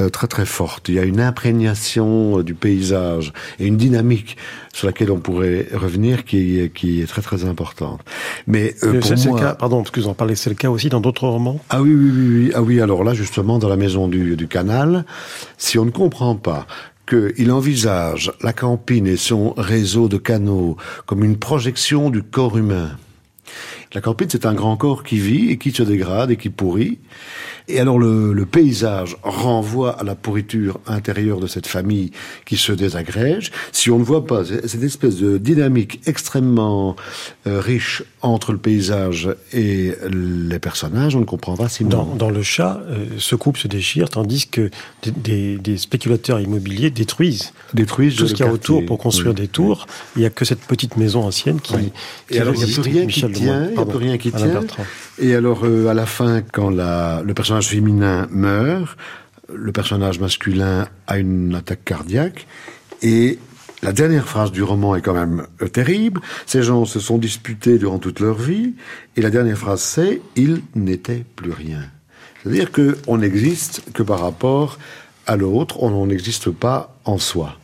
euh, très très forte. Il y a une imprégnation euh, du paysage et une dynamique sur laquelle on pourrait revenir qui est, qui est très très importante. Mais euh, pour moi, le cas, pardon, parce que vous en parlez, c'est le cas aussi dans d'autres romans. ah oui, oui, oui, oui. Ah oui, alors là, justement, dans la maison du, du canal, si on ne comprend pas qu'il envisage la campine et son réseau de canaux comme une projection du corps humain, la campine, c'est un grand corps qui vit et qui se dégrade et qui pourrit. Et alors le, le paysage renvoie à la pourriture intérieure de cette famille qui se désagrège. Si on ne voit pas cette espèce de dynamique extrêmement euh, riche entre le paysage et les personnages, on ne comprend pas si Dans, dans le chat, euh, ce couple se déchire, tandis que des, des- des spéculateurs immobiliers détruisent détruisent tout ce qu'il y a autour pour construire Oui. des tours. Il n'y a que cette petite maison ancienne qui. Oui. qui Et alors, il n'y a plus rien qui tient, il plus rien qui Alain tient. Bertrand. Et alors, euh, à la fin, quand la, le personnage féminin meurt, le personnage masculin a une attaque cardiaque, et la dernière phrase du roman est quand même euh, terrible. Ces gens se sont disputés durant toute leur vie, et la dernière phrase c'est « il n'était plus rien ». C'est-à-dire qu'on n'existe que par rapport à l'autre, on n'existe pas en soi.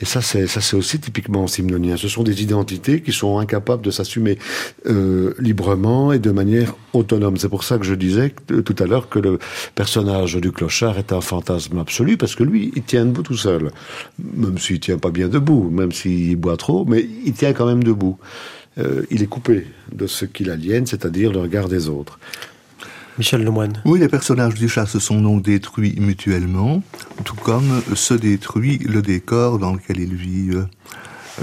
Et ça, c'est ça, c'est aussi typiquement simnonien. Ce sont des identités qui sont incapables de s'assumer euh, librement et de manière autonome. C'est pour ça que je disais tout à l'heure que le personnage du clochard est un fantasme absolu, parce que lui, il tient debout tout seul, même s'il tient pas bien debout, même s'il boit trop, mais il tient quand même debout. Euh, il est coupé de ce qui l'aliène, c'est-à-dire le regard des autres. Michel Lemoine. Oui, les personnages du chat se sont donc détruits mutuellement, tout comme se détruit le décor dans lequel ils vivent.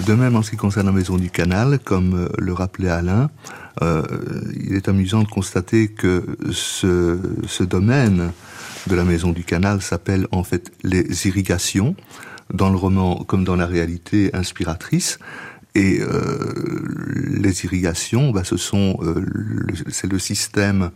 De même, en ce qui concerne la maison du canal, comme euh, le rappelait Alain, euh, il est amusant de constater que ce, domaine de la maison du canal s'appelle en fait les irrigations, dans le roman comme dans la réalité inspiratrice. Et euh, les irrigations, bah, c'est le système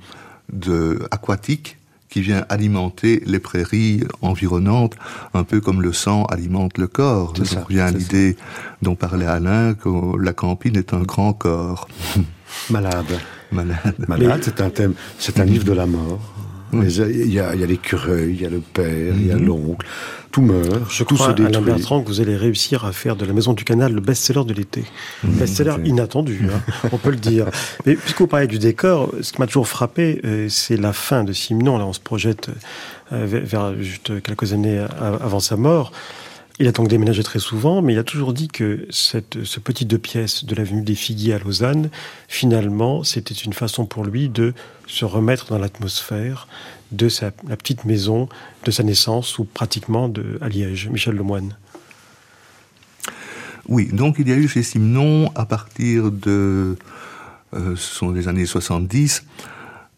de aquatique qui vient alimenter les prairies environnantes, un peu comme le sang alimente le corps. Ça, à c'est l'idée dont parlait Alain, que la campine est un grand corps. Malade. Malade. Malade, c'est un thème, c'est un livre de la mort. Mais Il y a, a l'écureuil, il y a le père, il y a l'oncle. Tout meurt, Je tout crois, se Alain détruit. Bertrand, que vous allez réussir à faire de la Maison du Canal le best-seller de l'été. best-seller inattendu, hein, on peut le dire. Mais puisque vous parlez du décor, ce qui m'a toujours frappé, euh, c'est la fin de Simon. Là, on se projette euh, vers, juste quelques années avant sa mort. Il a donc déménagé très souvent, mais il a toujours dit que cette, ce petit deux pièces de l'avenue des Figuiers à Lausanne, finalement, c'était une façon pour lui de se remettre dans l'atmosphère de sa, la petite maison de sa naissance, ou pratiquement de, à Liège. Michel Lemoine. Oui, donc il y a eu chez Simon, à partir de, euh, ce sont les années 70,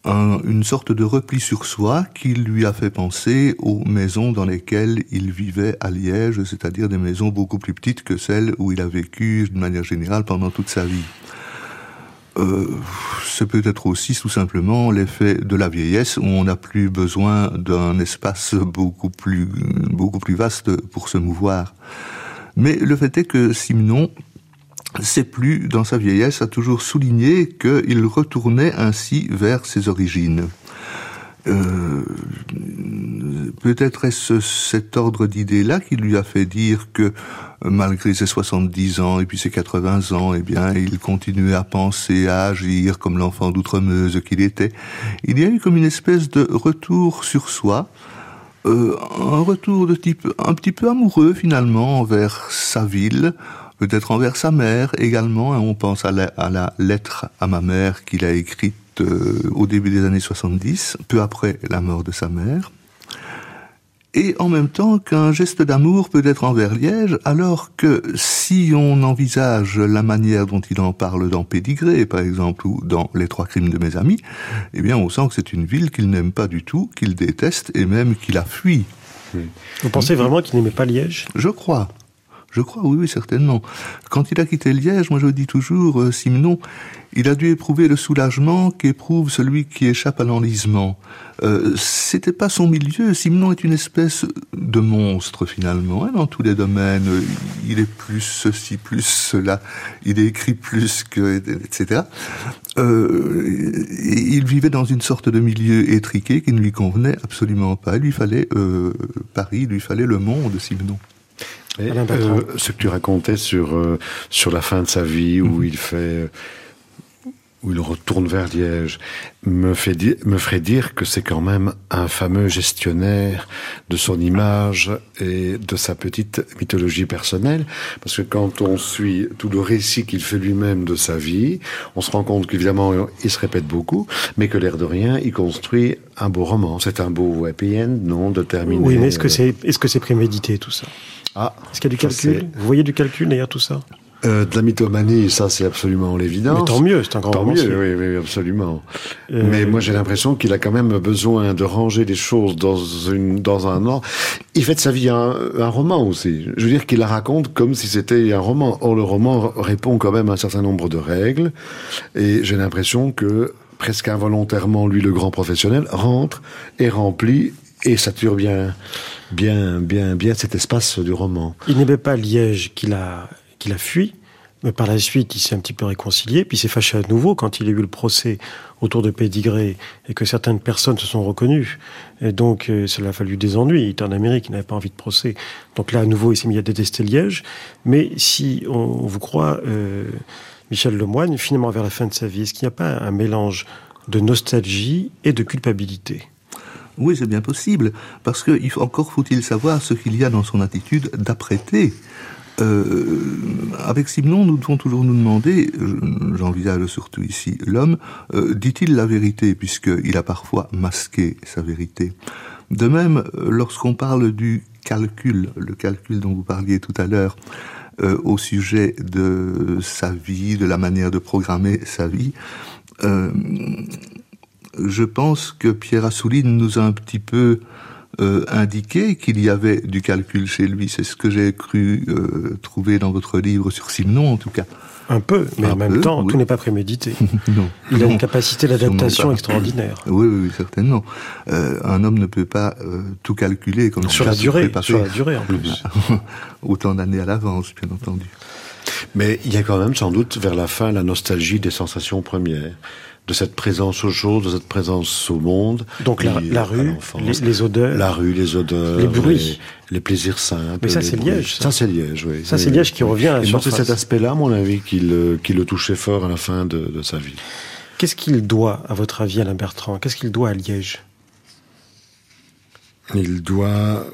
un- une sorte de repli sur soi qui lui a fait penser aux maisons dans lesquelles il vivait à Liège, c'est-à-dire des maisons beaucoup plus petites que celles où il a vécu de manière générale pendant toute sa vie. Euh, c'est peut-être aussi tout simplement l'effet de la vieillesse où on n'a plus besoin d'un espace beaucoup plus, beaucoup plus vaste pour se mouvoir. Mais le fait est que Simon, c'est plus, dans sa vieillesse, a toujours souligné qu'il retournait ainsi vers ses origines. euh, peut-être est-ce cet ordre d'idées-là qui lui a fait dire que malgré ses 70 ans et puis ses 80 ans, eh bien, il continuait à penser, à agir comme l'enfant d'outremeuse qu'il était. Il y a eu comme une espèce de retour sur soi, euh, un retour de type un petit peu amoureux finalement envers sa ville, peut-être envers sa mère également. Hein. On pense à la, lettre à ma mère qu'il a écrite euh, au début des années 70, peu après la mort de sa mère et en même temps qu'un geste d'amour peut être envers Liège, alors que si on envisage la manière dont il en parle dans Pédigré, par exemple, ou dans Les Trois Crimes de mes amis, eh bien on sent que c'est une ville qu'il n'aime pas du tout, qu'il déteste et même qu'il a fui. Vous pensez vraiment qu'il n'aimait pas Liège? Je crois. Je crois, oui, oui, certainement. Quand il a quitté Liège, moi je dis toujours, euh, Simon, il a dû éprouver le soulagement qu'éprouve celui qui échappe à l'enlisement. Euh, C'était pas son milieu. Simon est une espèce de monstre finalement, hein, dans tous les domaines. Il est plus ceci, plus cela. Il écrit plus que, etc. Euh, il vivait dans une sorte de milieu étriqué qui ne lui convenait absolument pas. Il lui fallait euh, Paris, il lui fallait le monde, Euh, ce que tu racontais sur euh, sur la fin de sa vie où mhm. il fait où il retourne vers Liège me fait me ferait dire que c'est quand même un fameux gestionnaire de son image et de sa petite mythologie personnelle. Parce que quand on suit tout le récit qu'il fait lui-même de sa vie on se rend compte qu'évidemment il se répète beaucoup mais que l'air de rien il construit un beau roman. C'est un beau happy end non de terminer oui mais est-ce que c'est est-ce que c'est prémédité tout ça? Ah, Est-ce qu'il y a du calcul? Vous voyez du calcul derrière tout ça? Euh, de la mythomanie, ça c'est absolument l'évidence. Mais tant mieux, c'est un grand Tant mieux, oui, oui, absolument. Euh, Mais moi j'ai l'impression qu'il a quand même besoin de ranger les choses dans une dans un ordre. Il fait de sa vie un, un roman aussi. Je veux dire qu'il la raconte comme si c'était un roman. Or le roman répond quand même à un certain nombre de règles. Et j'ai l'impression que presque involontairement, lui, le grand professionnel, rentre et remplit et sature bien bien, bien, bien cet espace du roman. Il n'aimait pas Liège qu'il a, qu'il a fui, mais par la suite, il s'est un petit peu réconcilié, puis il s'est fâché à nouveau quand il a eu le procès autour de Pédigré et que certaines personnes se sont reconnues. Et donc, euh, cela a fallu des ennuis. Il était en Amérique, il n'avait pas envie de procès. Donc là, à nouveau, il s'est mis à détester Liège. Mais si on, vous croit, euh, Michel Lemoine, finalement, vers la fin de sa vie, est-ce qu'il n'y a pas un mélange de nostalgie et de culpabilité? Oui, c'est bien possible, parce que encore faut-il savoir ce qu'il y a dans son attitude d'apprêter. Euh, avec Simon, nous devons toujours nous demander, j'envisage surtout ici l'homme, euh, dit-il la vérité, puisqu'il a parfois masqué sa vérité. De même, lorsqu'on parle du calcul, le calcul dont vous parliez tout à l'heure, euh, au sujet de sa vie, de la manière de programmer sa vie, je pense que Pierre Assouline nous a un petit peu euh, indiqué qu'il y avait du calcul chez lui. C'est ce que j'ai cru euh, trouver dans votre livre sur Simon, en tout cas. Un peu, mais en même temps, tout n'est pas prémédité. non. Il a une capacité d'adaptation extraordinaire. Oui, oui, certainement. Euh, un homme ne peut pas tout calculer comme sur la durée, sur la durée en plus. Autant d'années à l'avance, bien entendu. Mais il y a quand même sans doute vers la fin la nostalgie des sensations premières de cette présence aux choses, de cette présence au monde. Donc la, rue, les, odeurs. La rue, les odeurs. Les bruits. Les, plaisirs simples. Mais ça, c'est Liège. Ça, c'est Liège, oui. Ça, c'est Liège qui revient à la c'est cet aspect-là, à mon avis, qui le, qui le touchait fort à la fin de, de sa vie. Qu'est-ce qu'il doit, à votre avis, Alain Bertrand? Qu'est-ce qu'il doit à Liège? Il doit.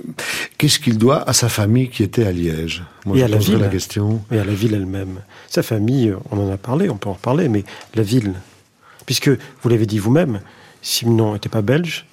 Qu'est-ce qu'il doit à sa famille qui était à Liège? Moi, et à la ville. la question. Et à la ville elle-même. Sa famille, on en a parlé, on peut en reparler, mais la ville, Puisque, vous l'avez dit vous-même, Simon n'était pas belge,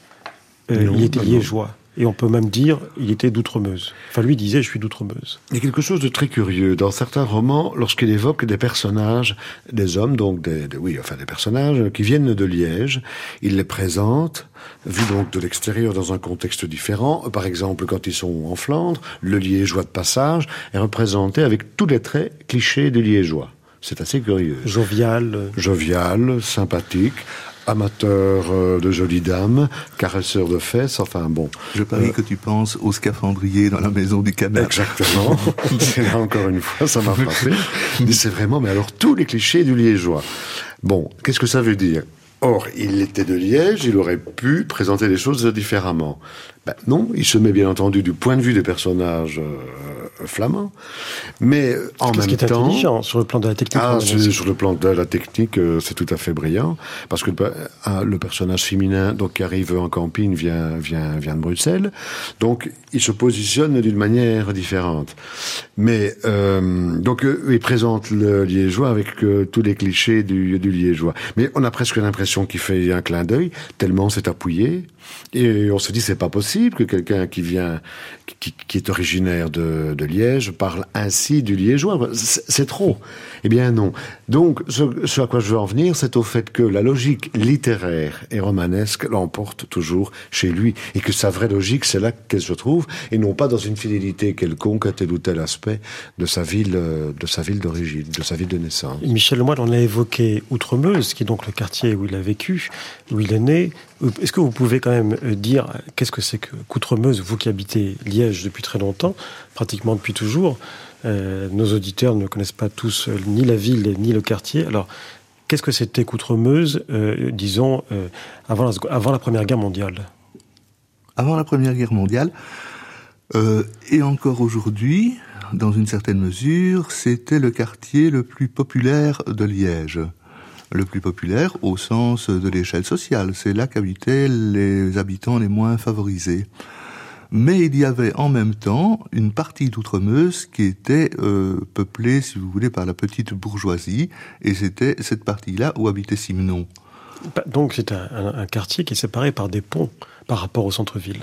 euh, il était liégeois. Et on peut même dire, il était d'Outremeuse. Enfin, lui disait, je suis d'Outremeuse. Il y a quelque chose de très curieux. Dans certains romans, lorsqu'il évoque des personnages, des hommes, donc des, oui, enfin des personnages qui viennent de Liège, il les présente, vu donc de l'extérieur dans un contexte différent. Par exemple, quand ils sont en Flandre, le liégeois de passage est représenté avec tous les traits clichés du liégeois. C'est assez curieux. Jovial. Jovial, sympathique, amateur euh, de jolies dames, caresseur de fesses, enfin bon. Je parie euh, que tu penses au scaphandrier dans la maison du canard. Exactement. c'est là encore une fois, ça m'a frappé. Mais c'est vraiment, mais alors tous les clichés du liégeois. Bon, qu'est-ce que ça veut dire? Or, il était de Liège, il aurait pu présenter les choses différemment. Ben, non, il se met bien entendu du point de vue des personnages euh, flamands, mais euh, en même ce qui est temps, intelligent sur le plan de la technique. ah, sur, le plan de la technique, euh, c'est tout à fait brillant parce que le, ah, le personnage féminin, donc qui arrive en camping, vient vient vient de Bruxelles, donc il se positionne d'une manière différente. Mais donc il présente le liégeois avec tous les clichés du, du liégeois. Mais on a presque l'impression qu'il fait un clin d'œil tellement c'est appuyé. Et on se dit c'est pas possible que quelqu'un qui vient, qui, est originaire de, Liège parle ainsi du liégeois. C'est trop. Eh bien non. Donc ce, à quoi je veux en venir, c'est au fait que la logique littéraire et romanesque l'emporte toujours chez lui et que sa vraie logique c'est là qu'elle se trouve et non pas dans une fidélité quelconque à tel ou tel aspect de sa ville, de sa ville d'origine, de sa ville de naissance. Michel Lemoine en a évoqué Outremeuse, qui est donc le quartier où il a vécu, où il est né. Est-ce que vous pouvez quand même euh, dire qu'est-ce que c'est que qu'Outremeuse, vous qui habitez Liège depuis très longtemps, pratiquement depuis toujours euh, Nos auditeurs ne connaissent pas tous euh, ni la ville ni le quartier. Alors, qu'est-ce que c'était qu'Outremeuse, euh, disons, euh, avant, la, Première Guerre mondiale? Avant la Première Guerre mondiale, et encore aujourd'hui, dans une certaine mesure, c'était le quartier le plus populaire de Liège. Le plus populaire au sens de l'échelle sociale. C'est là qu'habitaient les habitants les moins favorisés. Mais il y avait en même temps une partie d'Outremeuse qui était euh, peuplée, si vous voulez, par la petite bourgeoisie, et c'était cette partie-là où habitait Simenon. Bah, Donc c'est un quartier qui est séparé par des ponts par rapport au centre-ville.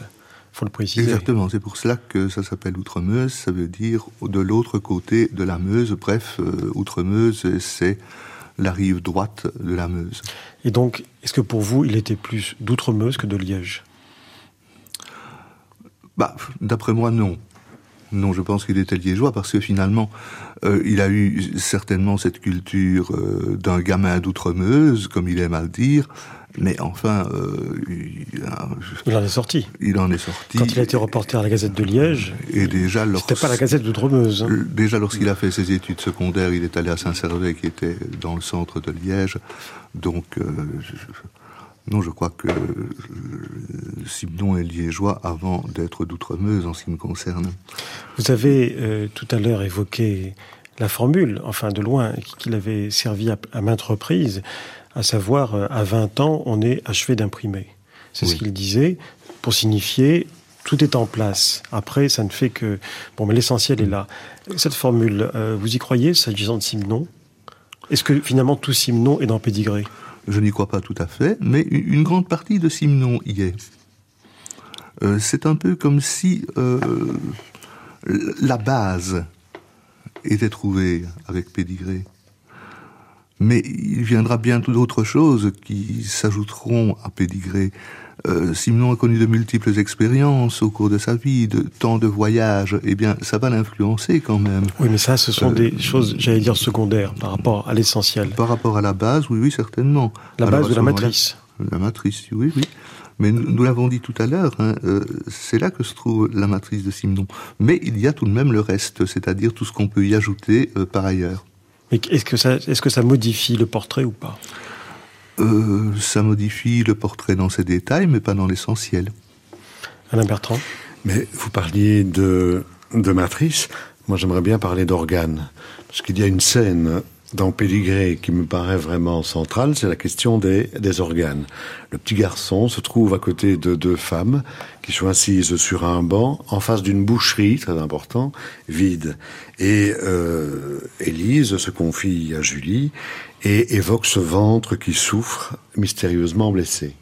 faut le préciser. Exactement, c'est pour cela que ça s'appelle Outremeuse, ça veut dire de l'autre côté de la Meuse. Bref, euh, Outremeuse, c'est la rive droite de la Meuse. Et donc, est-ce que pour vous, il était plus d'Outremeuse que de Liège? Bah, d'après moi, non. Non, je pense qu'il était liégeois parce que finalement, euh, il a eu certainement cette culture euh, d'un gamin d'Outremeuse, comme il aime à le dire, mais enfin, euh, il, a- Il en est sorti. il en est sorti. Quand il a été reporter à la Gazette de Liège, Et déjà, c'était pas la Gazette d'Outremeuse. hein. Euh, Déjà, lorsqu'il a fait ses études secondaires, il est allé à Saint-Servais, qui était dans le centre de Liège. Donc, euh, non, je crois que euh, Simon est liégeois avant d'être d'Outremeuse, en ce qui me concerne. Vous avez euh, tout à l'heure évoqué la formule, enfin de loin, qu'il avait servi à, à maintes reprises, à savoir, euh, à 20 ans, on est achevé d'imprimer. C'est ce qu'il disait, pour signifier tout est en place. Après, ça ne fait que... Bon, mais l'essentiel est là. Cette formule, euh, vous y croyez, s'agissant de Simon Est-ce que finalement tout Simon est dans Pédigré? Je n'y crois pas tout à fait, mais une grande partie de Simon y est. Euh, c'est un peu comme si euh, la base était trouvée avec Pédigré. Mais il viendra bientôt d'autres choses qui s'ajouteront à Pédigré. Euh, Simon a connu de multiples expériences au cours de sa vie, de tant de voyages. Eh bien, ça va l'influencer quand même. Oui, mais ça, ce sont Euh, des choses, j'allais dire, secondaires par rapport à l'essentiel. Par rapport à la base, oui, oui, certainement. La base de la matrice. La matrice, oui, oui. Mais nous, nous l'avons dit tout à l'heure, hein, euh, c'est là que se trouve la matrice de Simon. Mais il y a tout de même le reste, c'est-à-dire tout ce qu'on peut y ajouter euh, par ailleurs. Mais est-ce que, ça, est-ce que ça modifie le portrait ou pas? Euh, ça modifie le portrait dans ses détails, mais pas dans l'essentiel. Alain Bertrand Mais vous parliez de, de matrice. Moi, j'aimerais bien parler d'organes. Parce qu'il y a une scène dans Pédigré qui me paraît vraiment centrale, c'est la question des, des organes. Le petit garçon se trouve à côté de deux femmes qui sont assises sur un banc en face d'une boucherie, très important, vide. Et euh, Élise se confie à Julie et évoque ce ventre qui souffre, mystérieusement blessé.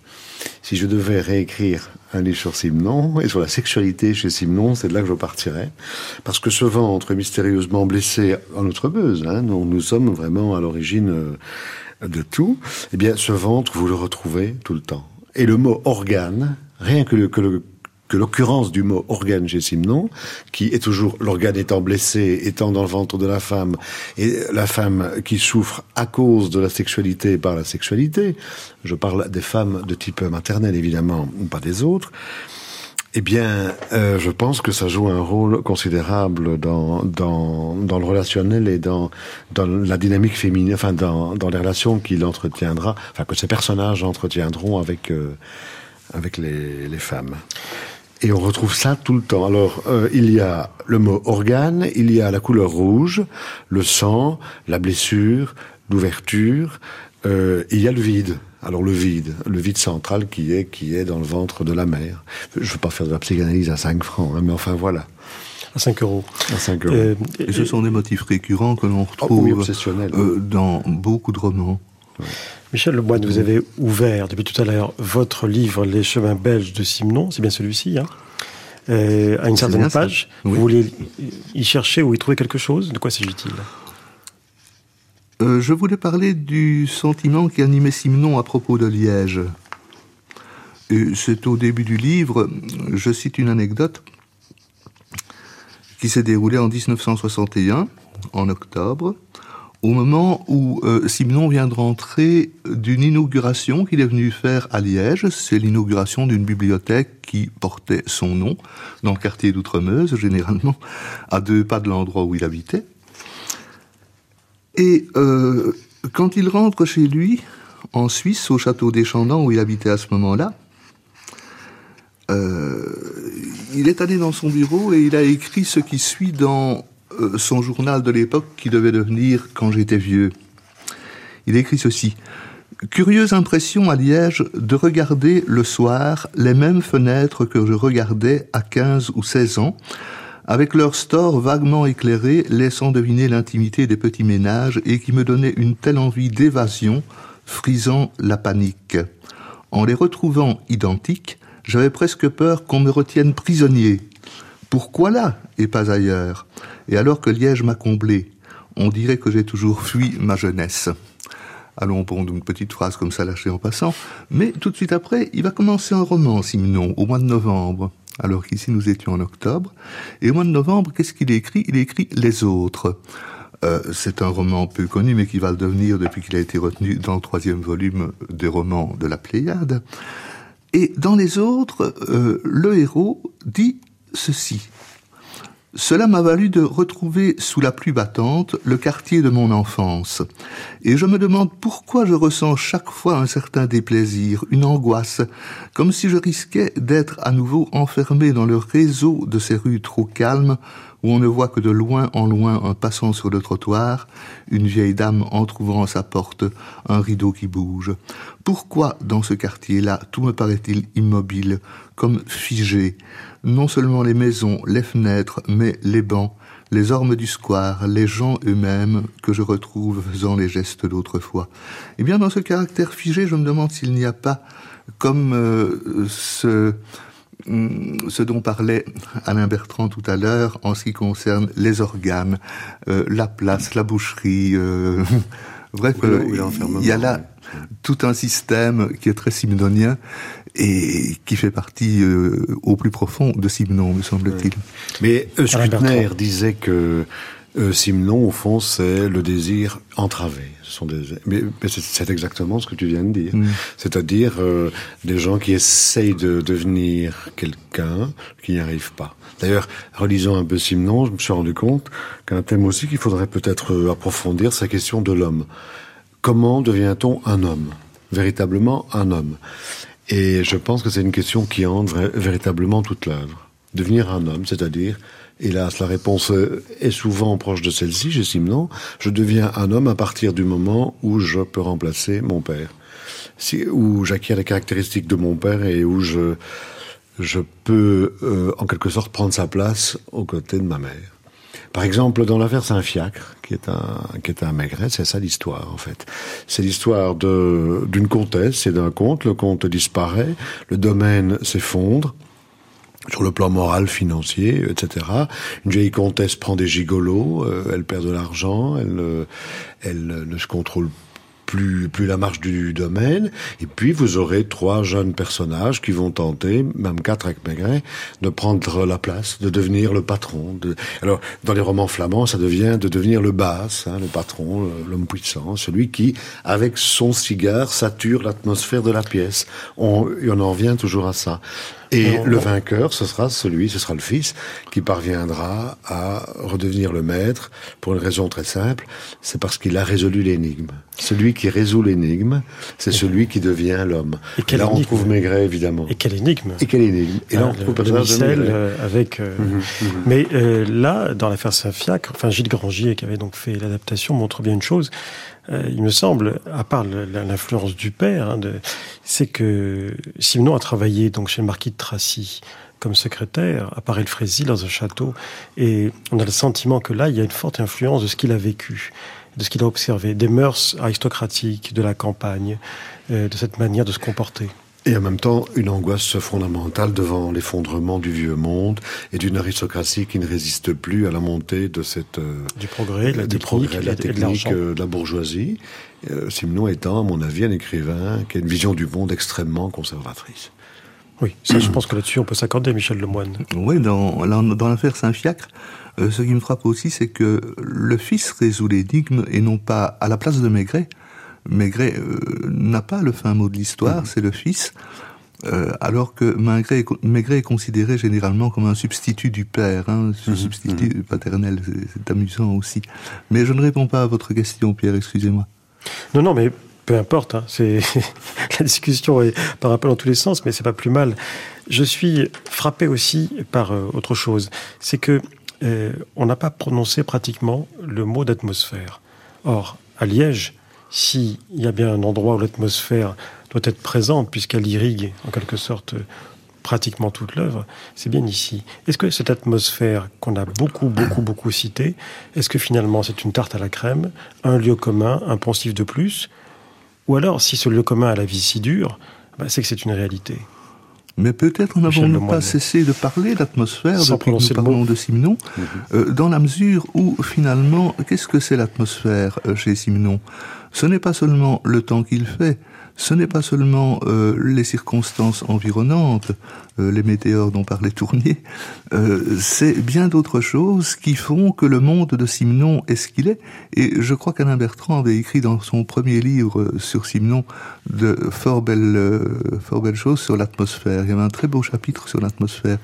Si je devais réécrire un livre sur Simon et sur la sexualité chez Simon, c'est de là que je partirais. Parce que ce ventre mystérieusement blessé en Outremeuse, hein, dont nous sommes vraiment à l'origine euh, de tout, eh bien, ce ventre, vous le retrouvez tout le temps. Et le mot organe, rien que le, que le que l'occurrence du mot organe chez Simon, qui est toujours l'organe étant blessé, étant dans le ventre de la femme, et la femme qui souffre à cause de la sexualité par la sexualité, je parle des femmes de type maternel évidemment, ou pas des autres, Eh bien, euh, je pense que ça joue un rôle considérable dans, dans, dans le relationnel et dans, dans la dynamique féminine, enfin dans, dans les relations qu'il entretiendra, enfin que ces personnages entretiendront avec, euh, avec les, les femmes. Et on retrouve ça tout le temps. Alors, euh, il y a le mot organe, il y a la couleur rouge, le sang, la blessure, l'ouverture, euh, il y a le vide. Alors le vide, le vide central qui est qui est dans le ventre de la mère. Je ne veux pas faire de la psychanalyse à 5 francs, hein, mais enfin voilà. À 5 euros. À 5 euros. Euh, et, ce sont des motifs récurrents que l'on ah retrouve euh, dans beaucoup de romans. Michel Lemoine, vous avez ouvert depuis tout à l'heure votre livre Les chemins belges de Simenon, c'est bien celui-ci, hein. Euh, à une certaine page. Vous voulez y chercher ou y trouver quelque chose? De quoi s'agit-il? Euh, je voulais parler du sentiment qui animait Simenon à propos de Liège. C'est au début du livre, je cite une anecdote qui s'est déroulée en 1961, en octobre, au moment où euh, Simenon vient de rentrer d'une inauguration qu'il est venu faire à Liège. C'est l'inauguration d'une bibliothèque qui portait son nom dans le quartier d'Outremeuse, généralement à deux pas de l'endroit où il habitait. Et euh, quand il rentre chez lui, en Suisse, au château des Chandans, où il habitait à ce moment-là, euh, il est allé dans son bureau et il a écrit ce qui suit dans son journal de l'époque qui devait devenir Quand j'étais vieux. Il écrit ceci. Curieuse impression à Liège de regarder le soir les mêmes fenêtres que je regardais à 15 ou 16 ans, avec leur store vaguement éclairé, laissant deviner l'intimité des petits ménages et qui me donnait une telle envie d'évasion, frisant la panique. En les retrouvant identiques, j'avais presque peur qu'on me retienne prisonnier. Pourquoi là et pas ailleurs? Et alors que Liège m'a comblé, on dirait que j'ai toujours fui ma jeunesse. Allons pondre une petite phrase comme ça lâchée en passant, mais tout de suite après, il va commencer un roman, Simon, au mois de novembre alors qu'ici nous étions en octobre. Et au mois de novembre, qu'est-ce qu'il écrit? Il écrit Les Autres. Euh, c'est un roman peu connu, mais qui va le devenir depuis qu'il a été retenu dans le troisième volume des romans de la Pléiade. Et dans Les Autres, euh, le héros dit ceci. Cela m'a valu de retrouver sous la pluie battante le quartier de mon enfance. Et je me demande pourquoi je ressens chaque fois un certain déplaisir, une angoisse, comme si je risquais d'être à nouveau enfermé dans le réseau de ces rues trop calmes où on ne voit que de loin en loin un passant sur le trottoir, une vieille dame entr'ouvrant sa porte, un rideau qui bouge. Pourquoi dans ce quartier-là tout me paraît-il immobile, comme figé, non seulement les maisons, les fenêtres, mais les bancs, les ormes du square, les gens eux-mêmes que je retrouve faisant les gestes d'autrefois. Eh bien, dans ce caractère figé, je me demande s'il n'y a pas, comme euh, ce, mm, ce dont parlait Alain Bertrand tout à l'heure en ce qui concerne les organes, euh, la place, la boucherie, euh, bref, il y a là tout un système qui est très simnonien et qui fait partie euh, au plus profond de Simon, me semble-t-il. Mais Scrutner disait que euh, Simon, au fond, c'est le désir entravé. Ce sont des... Mais, c'est exactement ce que tu viens de dire. Mm. C'est-à-dire euh, des gens qui essayent de devenir quelqu'un, qui n'y arrivent pas. D'ailleurs, relisant un peu Simon, je me suis rendu compte qu'un thème aussi qu'il faudrait peut-être approfondir, c'est la question de l'homme. Comment devient-on un homme? Véritablement un homme. Et je pense que c'est une question qui hante véritablement toute l'œuvre. Devenir un homme, c'est-à-dire, hélas, la réponse est souvent proche de celle-ci, j'estime non, je deviens un homme à partir du moment où je peux remplacer mon père. Si, où j'acquiers les caractéristiques de mon père et où je, je peux, euh, en quelque sorte, prendre sa place aux côtés de ma mère. Par exemple, dans l'affaire Saint-Fiacre, qui est un, qui est un maigret, c'est ça l'histoire, en fait. C'est l'histoire de, d'une comtesse et d'un comte. Le comte disparaît, le domaine s'effondre sur le plan moral, financier, etc. Une vieille comtesse prend des gigolos, euh, elle perd de l'argent, elle, elle ne se contrôle plus, la marche du domaine. Et puis, vous aurez trois jeunes personnages qui vont tenter, même quatre avec Maigret, de prendre la place, de devenir le patron. Alors, dans les romans flamands, ça devient de devenir le basse, hein, le patron, l'homme puissant, celui qui, avec son cigare, sature l'atmosphère de la pièce. On, on en revient toujours à ça. Et le vainqueur, ce sera celui, ce sera le fils, qui parviendra à redevenir le maître pour une raison très simple, c'est parce qu'il a résolu l'énigme. Celui qui résout l'énigme, c'est celui qui devient l'homme. Et, là, on trouve Maigret, évidemment. Et quelle énigme Et quelle énigme Et là, on trouve le, le euh, avec... Euh, mhm, mhm. Mais euh, là, dans l'affaire Saint-Fiacre, enfin, Gilles Grangier, qui avait donc fait l'adaptation, montre bien une chose, euh, il me semble, à part l'influence du père, hein, c'est que Simenon a travaillé donc chez le marquis de Tracy comme secrétaire à Paris-le-Frézy dans un château, et on a le sentiment que là, il y a une forte influence de ce qu'il a vécu, de ce qu'il a observé, des mœurs aristocratiques de la campagne, euh, de cette manière de se comporter. Et en même temps, une angoisse fondamentale devant l'effondrement du vieux monde et d'une aristocratie qui ne résiste plus à la montée de cette euh, du progrès, de la technique, de la, technique euh, de, la bourgeoisie. Euh, Simon étant, à mon avis, un écrivain qui a une vision du monde extrêmement conservatrice. Oui, ça, je pense que là-dessus, on peut s'accorder, Michel Lemoine. Oui, dans, dans l'affaire Saint-Fiacre, ce qui me frappe aussi, c'est que le fils résout l'énigme et non pas à la place de Maigret, Maigret euh, n'a pas le fin mot de l'histoire, mhm. c'est le fils. Euh, alors que Maigret, Maigret, est considéré généralement comme un substitut du père, un hein, mhm. substitut mhm. paternel, c'est amusant aussi. Mais je ne réponds pas à votre question, Pierre, excusez-moi. Non, non, mais peu importe, hein, c'est la discussion est par rappel dans tous les sens, mais c'est pas plus mal. Je suis frappé aussi par euh, autre chose, c'est que on n'a pas prononcé pratiquement le mot d'atmosphère. Or, à Liège, s'il y a bien un endroit où l'atmosphère doit être présente, puisqu'elle irrigue en quelque sorte pratiquement toute l'œuvre, c'est bien ici. Est-ce que cette atmosphère qu'on a beaucoup, beaucoup, beaucoup citée, est-ce que finalement c'est une tarte à la crème, un lieu commun, un poncif de plus? Ou alors, si ce lieu commun a la vie si dure, bah, c'est que c'est une réalité. Mais peut-être n'avons-nous pas cessé de parler d'atmosphère depuis que nous parlons de Simenon, mhm. euh, dans la mesure où finalement, qu'est-ce que c'est l'atmosphère euh, chez Simenon? Ce n'est pas seulement le temps qu'il fait, ce n'est pas seulement euh, les circonstances environnantes, euh, les météores dont parlait Tournier, euh, c'est bien d'autres choses qui font que le monde de Simenon est ce qu'il est. Et je crois qu'Alain Bertrand avait écrit dans son premier livre sur Simenon de fort belles, fort belles choses sur l'atmosphère. Il y avait un très beau chapitre sur l'atmosphère.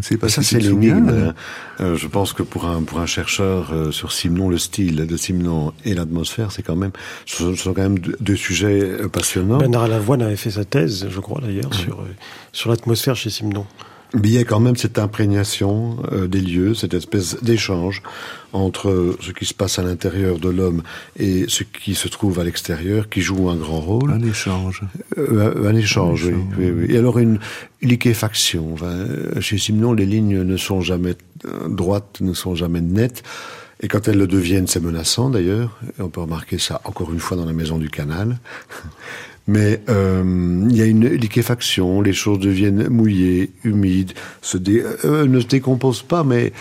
Je pas ça, c'est l'énigme. Euh, euh, je pense que pour un pour un chercheur euh, sur Simon, le style de Simon et l'atmosphère, c'est quand même ce sont quand même deux, sujets passionnants. Bernard Lavoine avait fait sa thèse, je crois d'ailleurs, sur sur l'atmosphère chez Simon. Mais il y a quand même cette imprégnation euh, des lieux, cette espèce d'échange entre ce qui se passe à l'intérieur de l'homme et ce qui se trouve à l'extérieur, qui joue un grand rôle. Un échange. Euh, un, échange, oui, oui, oui, Et alors une, liquéfaction. chez Simon, les lignes ne sont jamais droites, ne sont jamais nettes. Et quand elles le deviennent, c'est menaçant d'ailleurs. On peut remarquer ça encore une fois dans la maison du canal. Mais euh, il y a une liquéfaction, les choses deviennent mouillées, humides, se euh, ne se décomposent pas, mais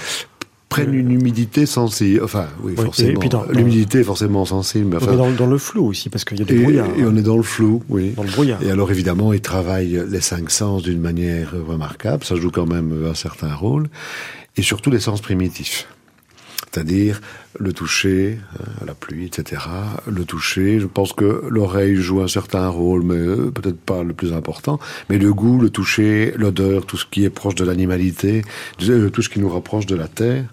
prennent une humidité sensible. Enfin, oui, forcément. L'humidité est forcément sensible. Mais on est dans, le flou aussi, parce qu'il y a des brouillards. Et on est dans le flou, oui. Dans le brouillard. Et alors, évidemment, il travaille les cinq sens d'une manière remarquable. Ça joue quand même un certain rôle. Et surtout les sens primitifs c'est-à-dire le toucher, euh, la pluie, etc. Le toucher, je pense que l'oreille joue un certain rôle, mais euh, peut-être pas le plus important. Mais le goût, le toucher, l'odeur, tout ce qui est proche de l'animalité, euh, tout ce qui nous rapproche de la terre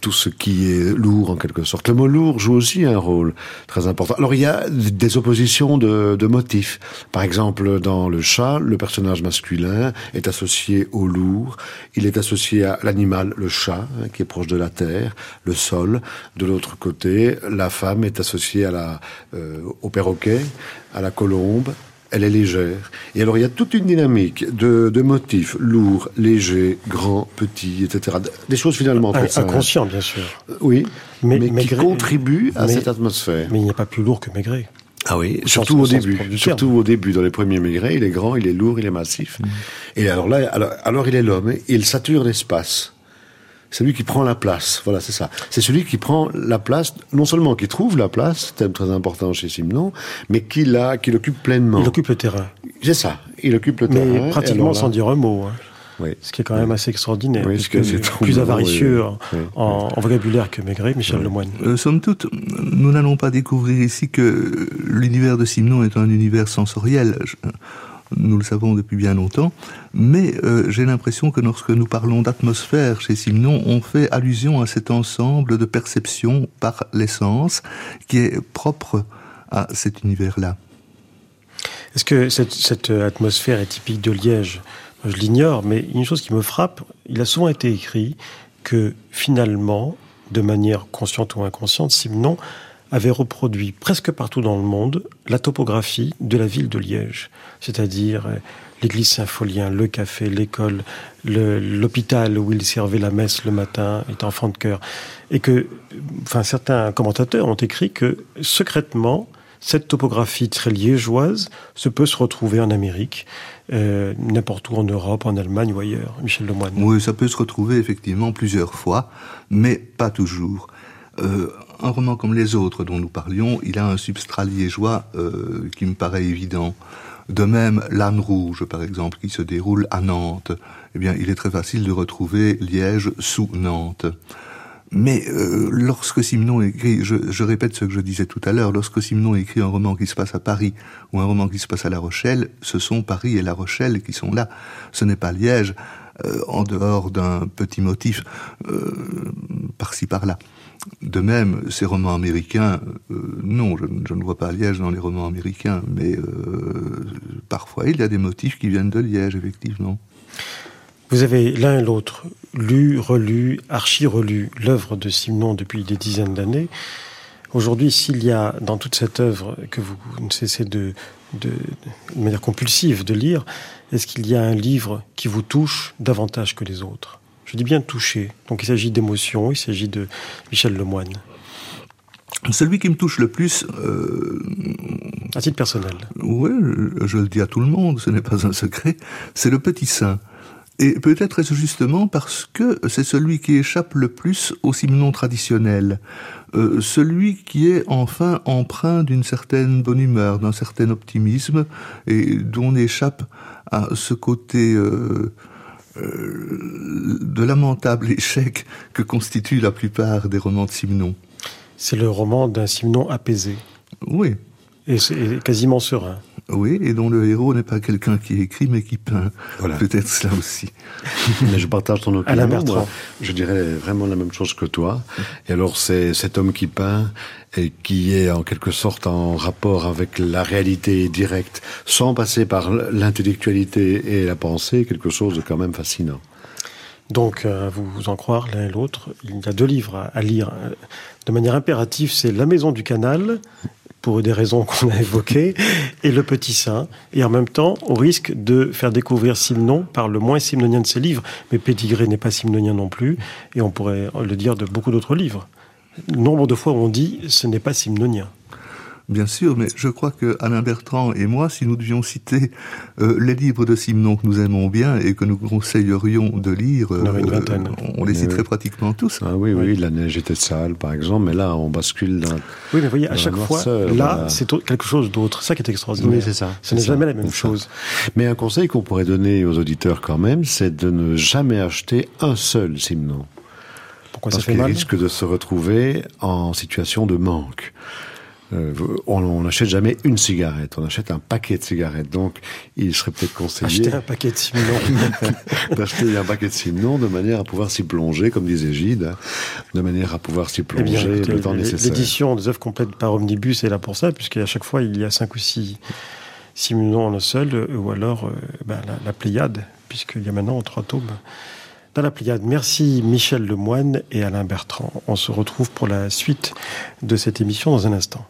tout ce qui est lourd en quelque sorte. Le mot lourd joue aussi un rôle très important. Alors il y a des oppositions de, motifs. Par exemple, dans le chat, le personnage masculin est associé au lourd, il est associé à l'animal, le chat, hein, qui est proche de la terre, le sol. De l'autre côté, la femme est associée à la, euh, au perroquet, à la colombe, elle est légère. Et alors il y a toute une dynamique de, de motifs lourds, légers, grands, petits, etc. Des choses finalement très Inconscient, bien sûr. Euh, oui, mais, qui contribuent à cette atmosphère. Mais il n'y a pas plus lourd que Maigret. Ah oui, surtout au début. Surtout au début, dans les premiers Maigret, il est grand, il est lourd, il est massif. Mm. Et alors là, alors, alors il est l'homme, il sature l'espace c'est lui qui prend la place. Voilà, c'est ça. C'est celui qui prend la place, non seulement qui trouve la place, thème très important chez Simon, mais qui l'a, qui l'occupe pleinement. Il occupe le terrain. C'est ça. Il occupe le mais terrain. pratiquement sans dire un mot. Hein. Oui. Ce qui est quand même assez extraordinaire. Oui, que c'est plus avaricieux en, vocabulaire que Maigret, Michel Lemoine. Euh, somme toute, nous n'allons pas découvrir ici que l'univers de Simon est un univers sensoriel. Nous le savons depuis bien longtemps, mais euh, j'ai l'impression que lorsque nous parlons d'atmosphère chez Simon, on fait allusion à cet ensemble de perceptions par l'essence qui est propre à cet univers-là. Est-ce que cette, cette, atmosphère est typique de Liège? Je l'ignore, mais une chose qui me frappe, il a souvent été écrit que finalement, de manière consciente ou inconsciente, Simon avait reproduit presque partout dans le monde la topographie de la ville de Liège, c'est-à-dire euh, l'église Saint-Folien, le café, l'école, l'hôpital où il servait la messe le matin, était enfant de cœur. Et que, enfin, certains commentateurs ont écrit que, secrètement, cette topographie très liégeoise se peut se retrouver en Amérique, euh, n'importe où en Europe, en Allemagne ou ailleurs. Michel Lemoine. Oui, ça peut se retrouver effectivement plusieurs fois, mais pas toujours. Euh, un roman comme les autres dont nous parlions, il a un substrat liégeois euh, qui me paraît évident. De même, l'âne rouge, par exemple, qui se déroule à Nantes, eh bien, il est très facile de retrouver Liège sous Nantes. Mais euh, lorsque Simenon écrit, je, répète ce que je disais tout à l'heure, lorsque Simenon écrit un roman qui se passe à Paris ou un roman qui se passe à La Rochelle, ce sont Paris et La Rochelle qui sont là. Ce n'est pas Liège, euh, en dehors d'un petit motif par-ci par-là. De même, ces romans américains, euh, non, je, ne vois pas Liège dans les romans américains, mais euh, parfois il y a des motifs qui viennent de Liège, effectivement. Vous avez l'un et l'autre lu, relu, archi-relu l'œuvre de Simon depuis des dizaines d'années. Aujourd'hui, s'il y a dans toute cette œuvre que vous ne cessez de, de, de manière compulsive de lire, est-ce qu'il y a un livre qui vous touche davantage que les autres? Je dis bien touché. Donc il s'agit d'émotion, il s'agit de Michel Lemoine. Celui qui me touche le plus. Euh, à titre personnel. Oui, je, je, le dis à tout le monde, ce n'est pas un secret. C'est Le Petit Saint. Et peut-être est-ce justement parce que c'est celui qui échappe le plus au Simon traditionnel, euh, celui qui est enfin empreint d'une certaine bonne humeur, d'un certain optimisme, et dont on échappe à ce côté euh, euh, de lamentable échec que constituent la plupart des romans de Simon. C'est le roman d'un Simon apaisé. Oui. Et c'est quasiment serein. Oui, et dont le héros n'est pas quelqu'un qui écrit, mais qui peint. Voilà. Peut-être cela aussi. mais je partage ton opinion. Moi, je dirais vraiment la même chose que toi. Et alors, c'est cet homme qui peint et qui est en quelque sorte en rapport avec la réalité directe, sans passer par l'intellectualité et la pensée, quelque chose de quand même fascinant. Donc, à vous en croire l'un et l'autre, il y a deux livres à lire de manière impérative. C'est La Maison du Canal pour des raisons qu'on a évoquées, et le petit saint. Et en même temps, on risque de faire découvrir Simon par le moins simnonien de ses livres. Mais Pédigré n'est pas simnonien non plus, et on pourrait le dire de beaucoup d'autres livres. Nombre de fois on dit ce n'est pas simnonien. Bien sûr, mais je crois que Alain Bertrand et moi, si nous devions citer euh, les livres de Simon que nous aimons bien et que nous conseillerions de lire, euh, on les citerait oui. pratiquement tous. Ah oui, oui, oui, La neige était sale, par exemple, mais là, on bascule dans. Oui, mais voyez, à chaque fois, là, voilà. c'est quelque chose d'autre. Ça qui est extraordinaire. Oui, c'est ça. Ce n'est jamais la même chose. Ça. Mais un conseil qu'on pourrait donner aux auditeurs quand même, c'est de ne jamais acheter un seul Simon. Pourquoi Parce ça fait mal risque de se retrouver en situation de manque. Euh, on n'achète jamais une cigarette, on achète un paquet de cigarettes. Donc, il serait peut-être conseillé... Acheter un paquet de. D'acheter un paquet de Simon de manière à pouvoir s'y plonger, comme disait Gide, de manière à pouvoir s'y plonger eh bien, écoutez, le temps nécessaire. L'édition des œuvres complètes par Omnibus est là pour ça, puisqu'à chaque fois, il y a cinq ou six Simon en un seul, ou alors euh, bah, la, la Pléiade, puisqu'il y a maintenant trois tomes dans la Pléiade. Merci Michel Lemoine et Alain Bertrand. On se retrouve pour la suite de cette émission dans un instant.